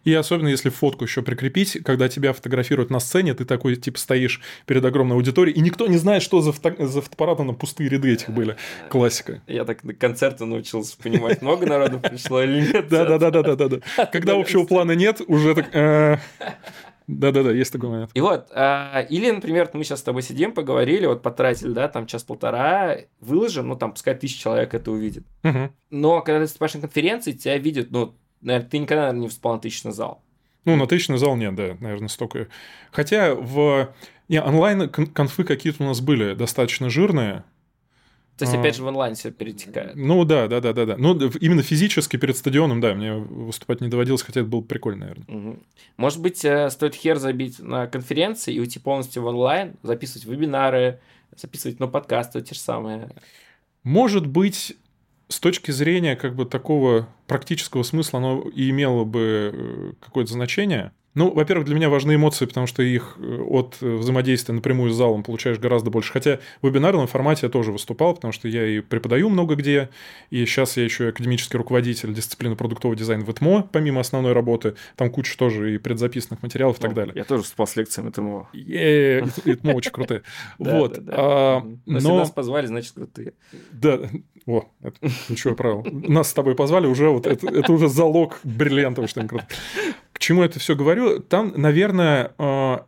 Speaker 1: И особенно если фотку еще прикрепить, когда тебя фотографируют на сцене, ты такой, типа, стоишь перед огромной аудиторией, и никто не знает, что за, фото... за фотоаппаратом на пустые ряды этих были. Классика.
Speaker 2: Я так на концерты научился понимать, много народу пришло или нет.
Speaker 1: Да-да-да-да-да. Когда общего плана нет, уже так... Э, да-да-да, есть такой момент.
Speaker 2: И вот, а, или, например, мы сейчас с тобой сидим, поговорили, вот потратили, да, там час-полтора, выложим, ну, там, пускай тысяча человек это увидит.
Speaker 1: Угу.
Speaker 2: Но когда ты выступаешь на конференции, тебя видят, ну, наверное, ты никогда, наверное, не выступал на тысячный зал.
Speaker 1: Ну, на тысячный зал нет, да, наверное, столько. Хотя в... Не, онлайн-конфы какие-то у нас были достаточно жирные,
Speaker 2: то есть, опять а. же, в онлайн все перетекает.
Speaker 1: Ну да, да, да, да, да. Ну, именно физически перед стадионом, да, мне выступать не доводилось, хотя это было прикольно, наверное.
Speaker 2: Угу. Может быть, э, стоит хер забить на конференции и уйти полностью в онлайн, записывать вебинары, записывать, ну, подкасты, те же самые.
Speaker 1: Может быть, с точки зрения как бы такого практического смысла оно и имело бы э, какое-то значение, Ну, во-первых, для меня важны эмоции, потому что их э, от взаимодействия напрямую с залом получаешь гораздо больше. Хотя в вебинарном формате я тоже выступал, потому что я и преподаю много где, и сейчас я еще академический руководитель дисциплины продуктовый дизайн в ИТМО, помимо основной работы. Там куча тоже и предзаписанных материалов и так далее.
Speaker 2: Я тоже выступал с лекциями ИТМО.
Speaker 1: ИТМО очень крутые. Вот.
Speaker 2: А, если нас позвали, значит крутые.
Speaker 1: Да, о, это ключевое правило. Нас с тобой позвали, уже вот это, уже залог бриллиантового, что они круто. К чему это все говорю? Там, наверное, а,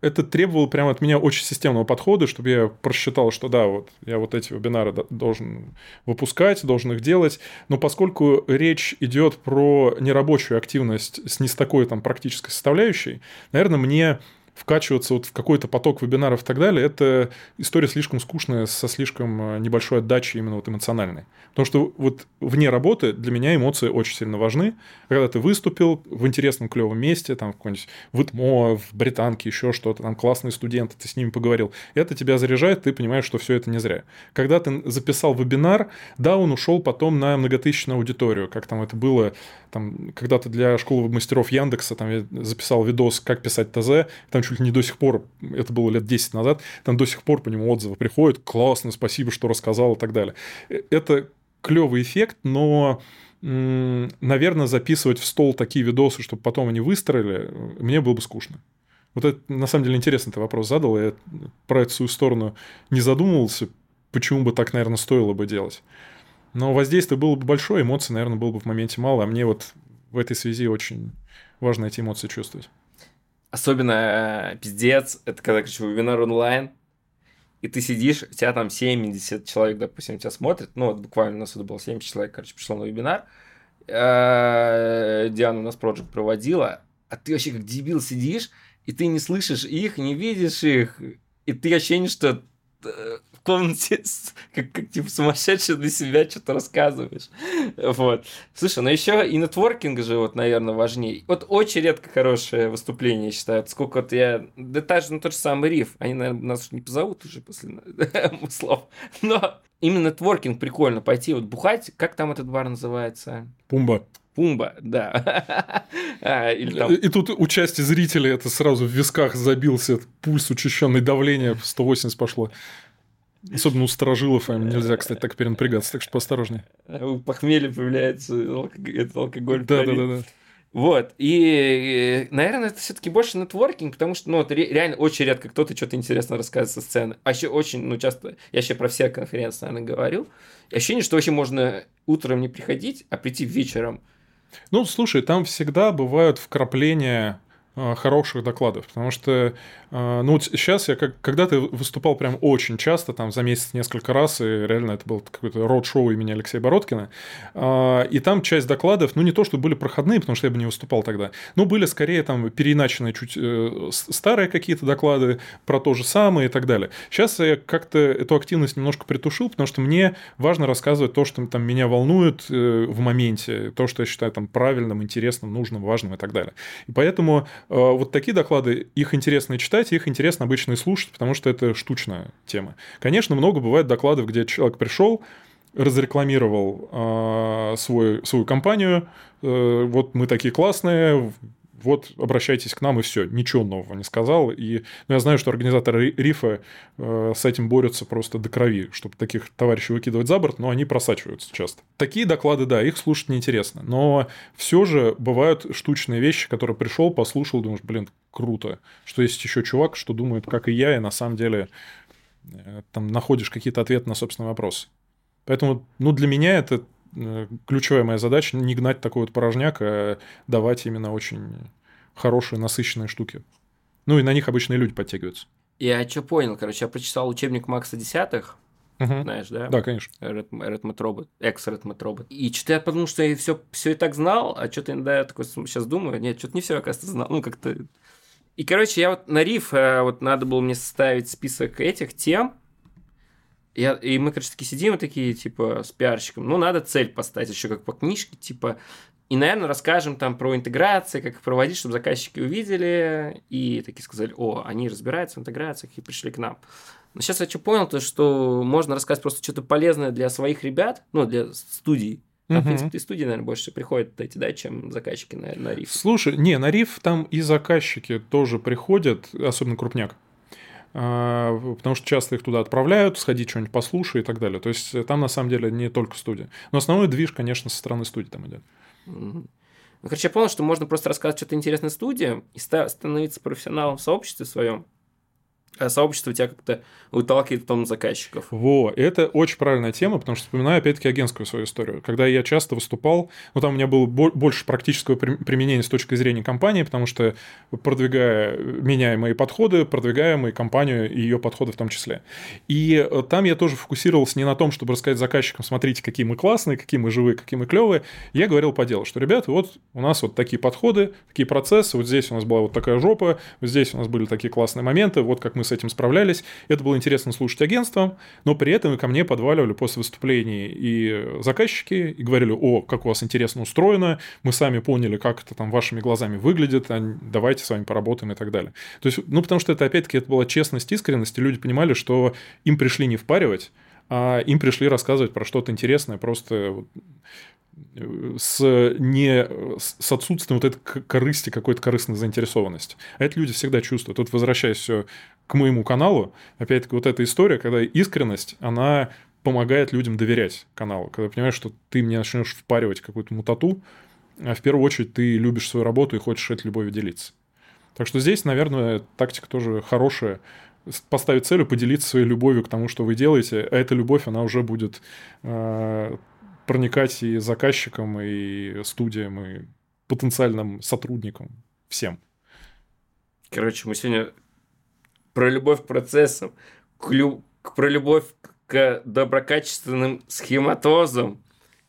Speaker 1: это требовало прямо от меня очень системного подхода, чтобы я просчитал, что да, вот я вот эти вебинары должен выпускать, должен их делать. Но поскольку речь идет про нерабочую активность с не с такой там практической составляющей, наверное, мне вкачиваться вот в какой-то поток вебинаров и так далее, это история слишком скучная, со слишком э, небольшой отдачей именно вот эмоциональной. Потому что вот вне работы для меня эмоции очень сильно важны. Когда ты выступил в интересном клевом месте, там в какой-нибудь в ИТМО, в Британке, еще что-то, там классные студенты, ты с ними поговорил, это тебя заряжает, ты понимаешь, что все это не зря. Когда ты записал вебинар, да, он ушел потом на многотысячную аудиторию, как там это было там когда-то для школы мастеров Яндекса там я записал видос, как писать ТЗ, там чуть ли не до сих пор, это было лет 10 назад, там до сих пор по нему отзывы приходят, классно, спасибо, что рассказал и так далее. Э, это клевый эффект, но наверное, записывать в стол такие видосы, чтобы потом они выстроили, мне было бы скучно. Вот это, на самом деле, интересный ты вопрос задал, я про эту свою сторону не задумывался, почему бы так, наверное, стоило бы делать. Но воздействие было бы большое, эмоций, наверное, было бы в моменте мало, а мне вот в этой связи очень важно эти эмоции чувствовать.
Speaker 2: Особенно э, пиздец, это когда, короче, вебинар онлайн, и ты сидишь, у тебя там 70 человек, допустим, тебя смотрят, ну, вот буквально у нас это было 70 человек, короче, пришло на вебинар, э, Диана у нас проект проводила, а ты вообще как дебил сидишь, и ты не слышишь их, не видишь их, и ты ощущение, что э, комнате, как, как типа сумасшедший для себя что-то рассказываешь. Вот. Слушай, ну еще и нетворкинг же, вот, наверное, важнее. Вот очень редко хорошее выступление, я считаю. Сколько вот я... Да даже ну, тот же самый риф. Они, наверное, нас не позовут уже после слов. Но именно нетворкинг прикольно. Пойти вот бухать. Как там этот бар называется?
Speaker 1: Пумба.
Speaker 2: Пумба, да.
Speaker 1: а, или там... И тут участие зрителей, это сразу в висках забился, пульс учащенный, давление 180 пошло. Особенно у сторожилов им нельзя, кстати, так перенапрягаться, так что поосторожнее.
Speaker 2: У похмелья появляется этот алкоголь. Да, да, да, да. Вот. И, наверное, это все-таки больше нетворкинг, потому что, ну, вот реально очень редко кто-то что-то интересно рассказывает со сцены. А еще очень, ну, часто, я еще про все конференции, наверное, говорю. И ощущение, что вообще можно утром не приходить, а прийти вечером.
Speaker 1: Ну, слушай, там всегда бывают вкрапления Э, хороших докладов, потому что, э, ну, сейчас я как, когда-то выступал прям очень часто, там, за месяц несколько раз, и реально это был какой-то род-шоу имени Алексея Бородкина, э, и там часть докладов, ну, не то, что были проходные, потому что я бы не выступал тогда, но были скорее там переиначенные чуть старые какие-то доклады про то же самое и так далее. Сейчас я как-то эту активность немножко притушил, потому что мне важно рассказывать то, что там меня волнует в моменте, то, что я считаю там правильным, интересным, нужным, важным и так далее. И поэтому Э, вот такие доклады, их интересно читать, их интересно обычно и слушать, потому что это штучная тема. Конечно, много бывает докладов, где человек пришел, разрекламировал э, свой, свою компанию, э, вот мы такие классные, вот обращайтесь к нам и все, ничего нового не сказал. И ну, я знаю, что организаторы рифа э, с этим борются просто до крови, чтобы таких товарищей выкидывать за борт, но они просачиваются часто. Такие доклады, да, их слушать неинтересно, но все же бывают штучные вещи, которые пришел, послушал, думаешь, блин, круто, что есть еще чувак, что думает, как и я, и на самом деле э, там находишь какие-то ответы на собственный вопрос. Поэтому, ну, для меня это ключевая моя задача не гнать такой вот порожняк, а давать именно очень хорошие, насыщенные штуки. Ну и на них обычные люди подтягиваются.
Speaker 2: Я что понял, короче, я прочитал учебник Макса Десятых, Угу. Знаешь, да?
Speaker 1: Да, конечно.
Speaker 2: Red, Red экс Red Робот. И что-то я подумал, что я все, все и так знал, а что-то иногда я такой сейчас думаю, нет, что-то не все, оказывается, знал. Ну, как-то... И, короче, я вот на риф, э, вот надо было мне составить список этих тем, я, и мы, короче, такие сидим и такие, типа, с пиарщиком, ну, надо цель поставить, еще как по книжке, типа, и, наверное, расскажем там про интеграции, как их проводить, чтобы заказчики увидели, и такие сказали, о, они разбираются в интеграциях и пришли к нам. Но сейчас я что понял, то что можно рассказать просто что-то полезное для своих ребят, ну, для студий, Там, угу. в принципе, и студии, наверное, больше приходят эти, да, чем заказчики на, на риф.
Speaker 1: Слушай, не, на риф там и заказчики тоже приходят, особенно крупняк. А, потому что часто их туда отправляют, сходи что-нибудь послушай и так далее. То есть там на самом деле не только студия. Но основной движ, конечно, со стороны студии там идет.
Speaker 2: Ну, короче, я понял, что можно просто рассказывать что-то интересное студии и становиться профессионалом в сообществе своем, а сообщество тебя как-то выталкивает в том заказчиков.
Speaker 1: Во, это очень правильная тема, потому что вспоминаю опять-таки агентскую свою историю. Когда я часто выступал, ну там у меня было больше практического применения с точки зрения компании, потому что продвигая, меняя мои подходы, продвигая мою компанию и ее подходы в том числе. И э, там я тоже фокусировался не на том, чтобы рассказать заказчикам, смотрите, какие мы классные, какие мы живые, какие мы клевые. Я говорил по делу, что, ребята, вот у нас вот такие подходы, такие процессы, вот здесь у нас была вот такая жопа, вот здесь у нас были такие классные моменты, вот как мы с этим справлялись. Это было интересно слушать агентством, но при этом ко мне подваливали после выступлений и заказчики, и говорили, о, как у вас интересно устроено, мы сами поняли, как это там вашими глазами выглядит, а давайте с вами поработаем и так далее. То есть, ну, потому что это, опять-таки, это была честность, искренность, и люди понимали, что им пришли не впаривать, а им пришли рассказывать про что-то интересное, просто с, не, с отсутствием вот этой корысти, какой-то корыстной заинтересованности. А это люди всегда чувствуют. Тут возвращаясь к моему каналу, опять-таки вот эта история, когда искренность, она помогает людям доверять каналу. Когда понимаешь, что ты мне начнешь впаривать какую-то мутату, а в первую очередь ты любишь свою работу и хочешь этой любовью делиться. Так что здесь, наверное, тактика тоже хорошая. Поставить целью, поделиться своей любовью к тому, что вы делаете, а эта любовь, она уже будет э, проникать и заказчикам, и студиям, и потенциальным сотрудникам, всем.
Speaker 2: Короче, мы сегодня про любовь к процессам, к лю... про любовь к доброкачественным схематозам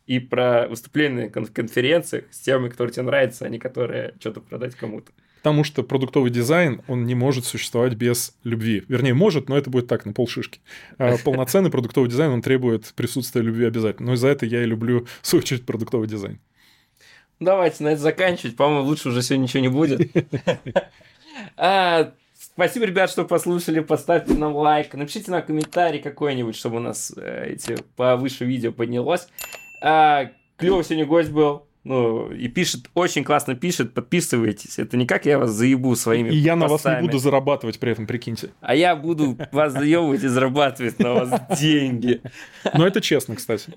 Speaker 2: и про выступления на конференциях с темами, которые тебе нравятся, а не которые что-то продать кому-то.
Speaker 1: Потому что продуктовый дизайн, он не может существовать без любви. Вернее, может, но это будет так, на полшишки. А полноценный продуктовый дизайн, он требует присутствия любви обязательно. Но из-за этого я и люблю, в свою очередь, продуктовый дизайн.
Speaker 2: Давайте на это заканчивать. По-моему, лучше уже сегодня ничего не будет. А, спасибо, ребят, что послушали. Поставьте нам лайк. Напишите нам комментарий какой-нибудь, чтобы у нас э, эти повыше видео поднялось. А, клево сегодня гость был. Ну, и пишет, очень классно пишет, подписывайтесь. Это не как я вас заебу своими
Speaker 1: И я на вас не буду зарабатывать при этом, прикиньте.
Speaker 2: А я буду вас заебывать и зарабатывать на вас деньги.
Speaker 1: Но это честно, кстати.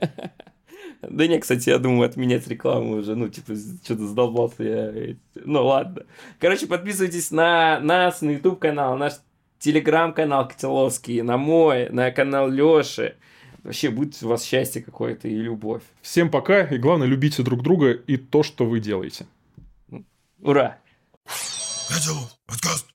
Speaker 2: Да не, кстати, я думаю отменять рекламу уже. Ну, типа, что-то задолбался я. Ну, ладно. Короче, подписывайтесь на нас, на YouTube канал, наш телеграм-канал Котеловский, на мой, на канал Лёши. Вообще будет у вас счастье какое-то и любовь.
Speaker 1: Всем пока, и главное, любите друг друга и то, что вы делаете.
Speaker 2: Ура!
Speaker 3: Подкаст.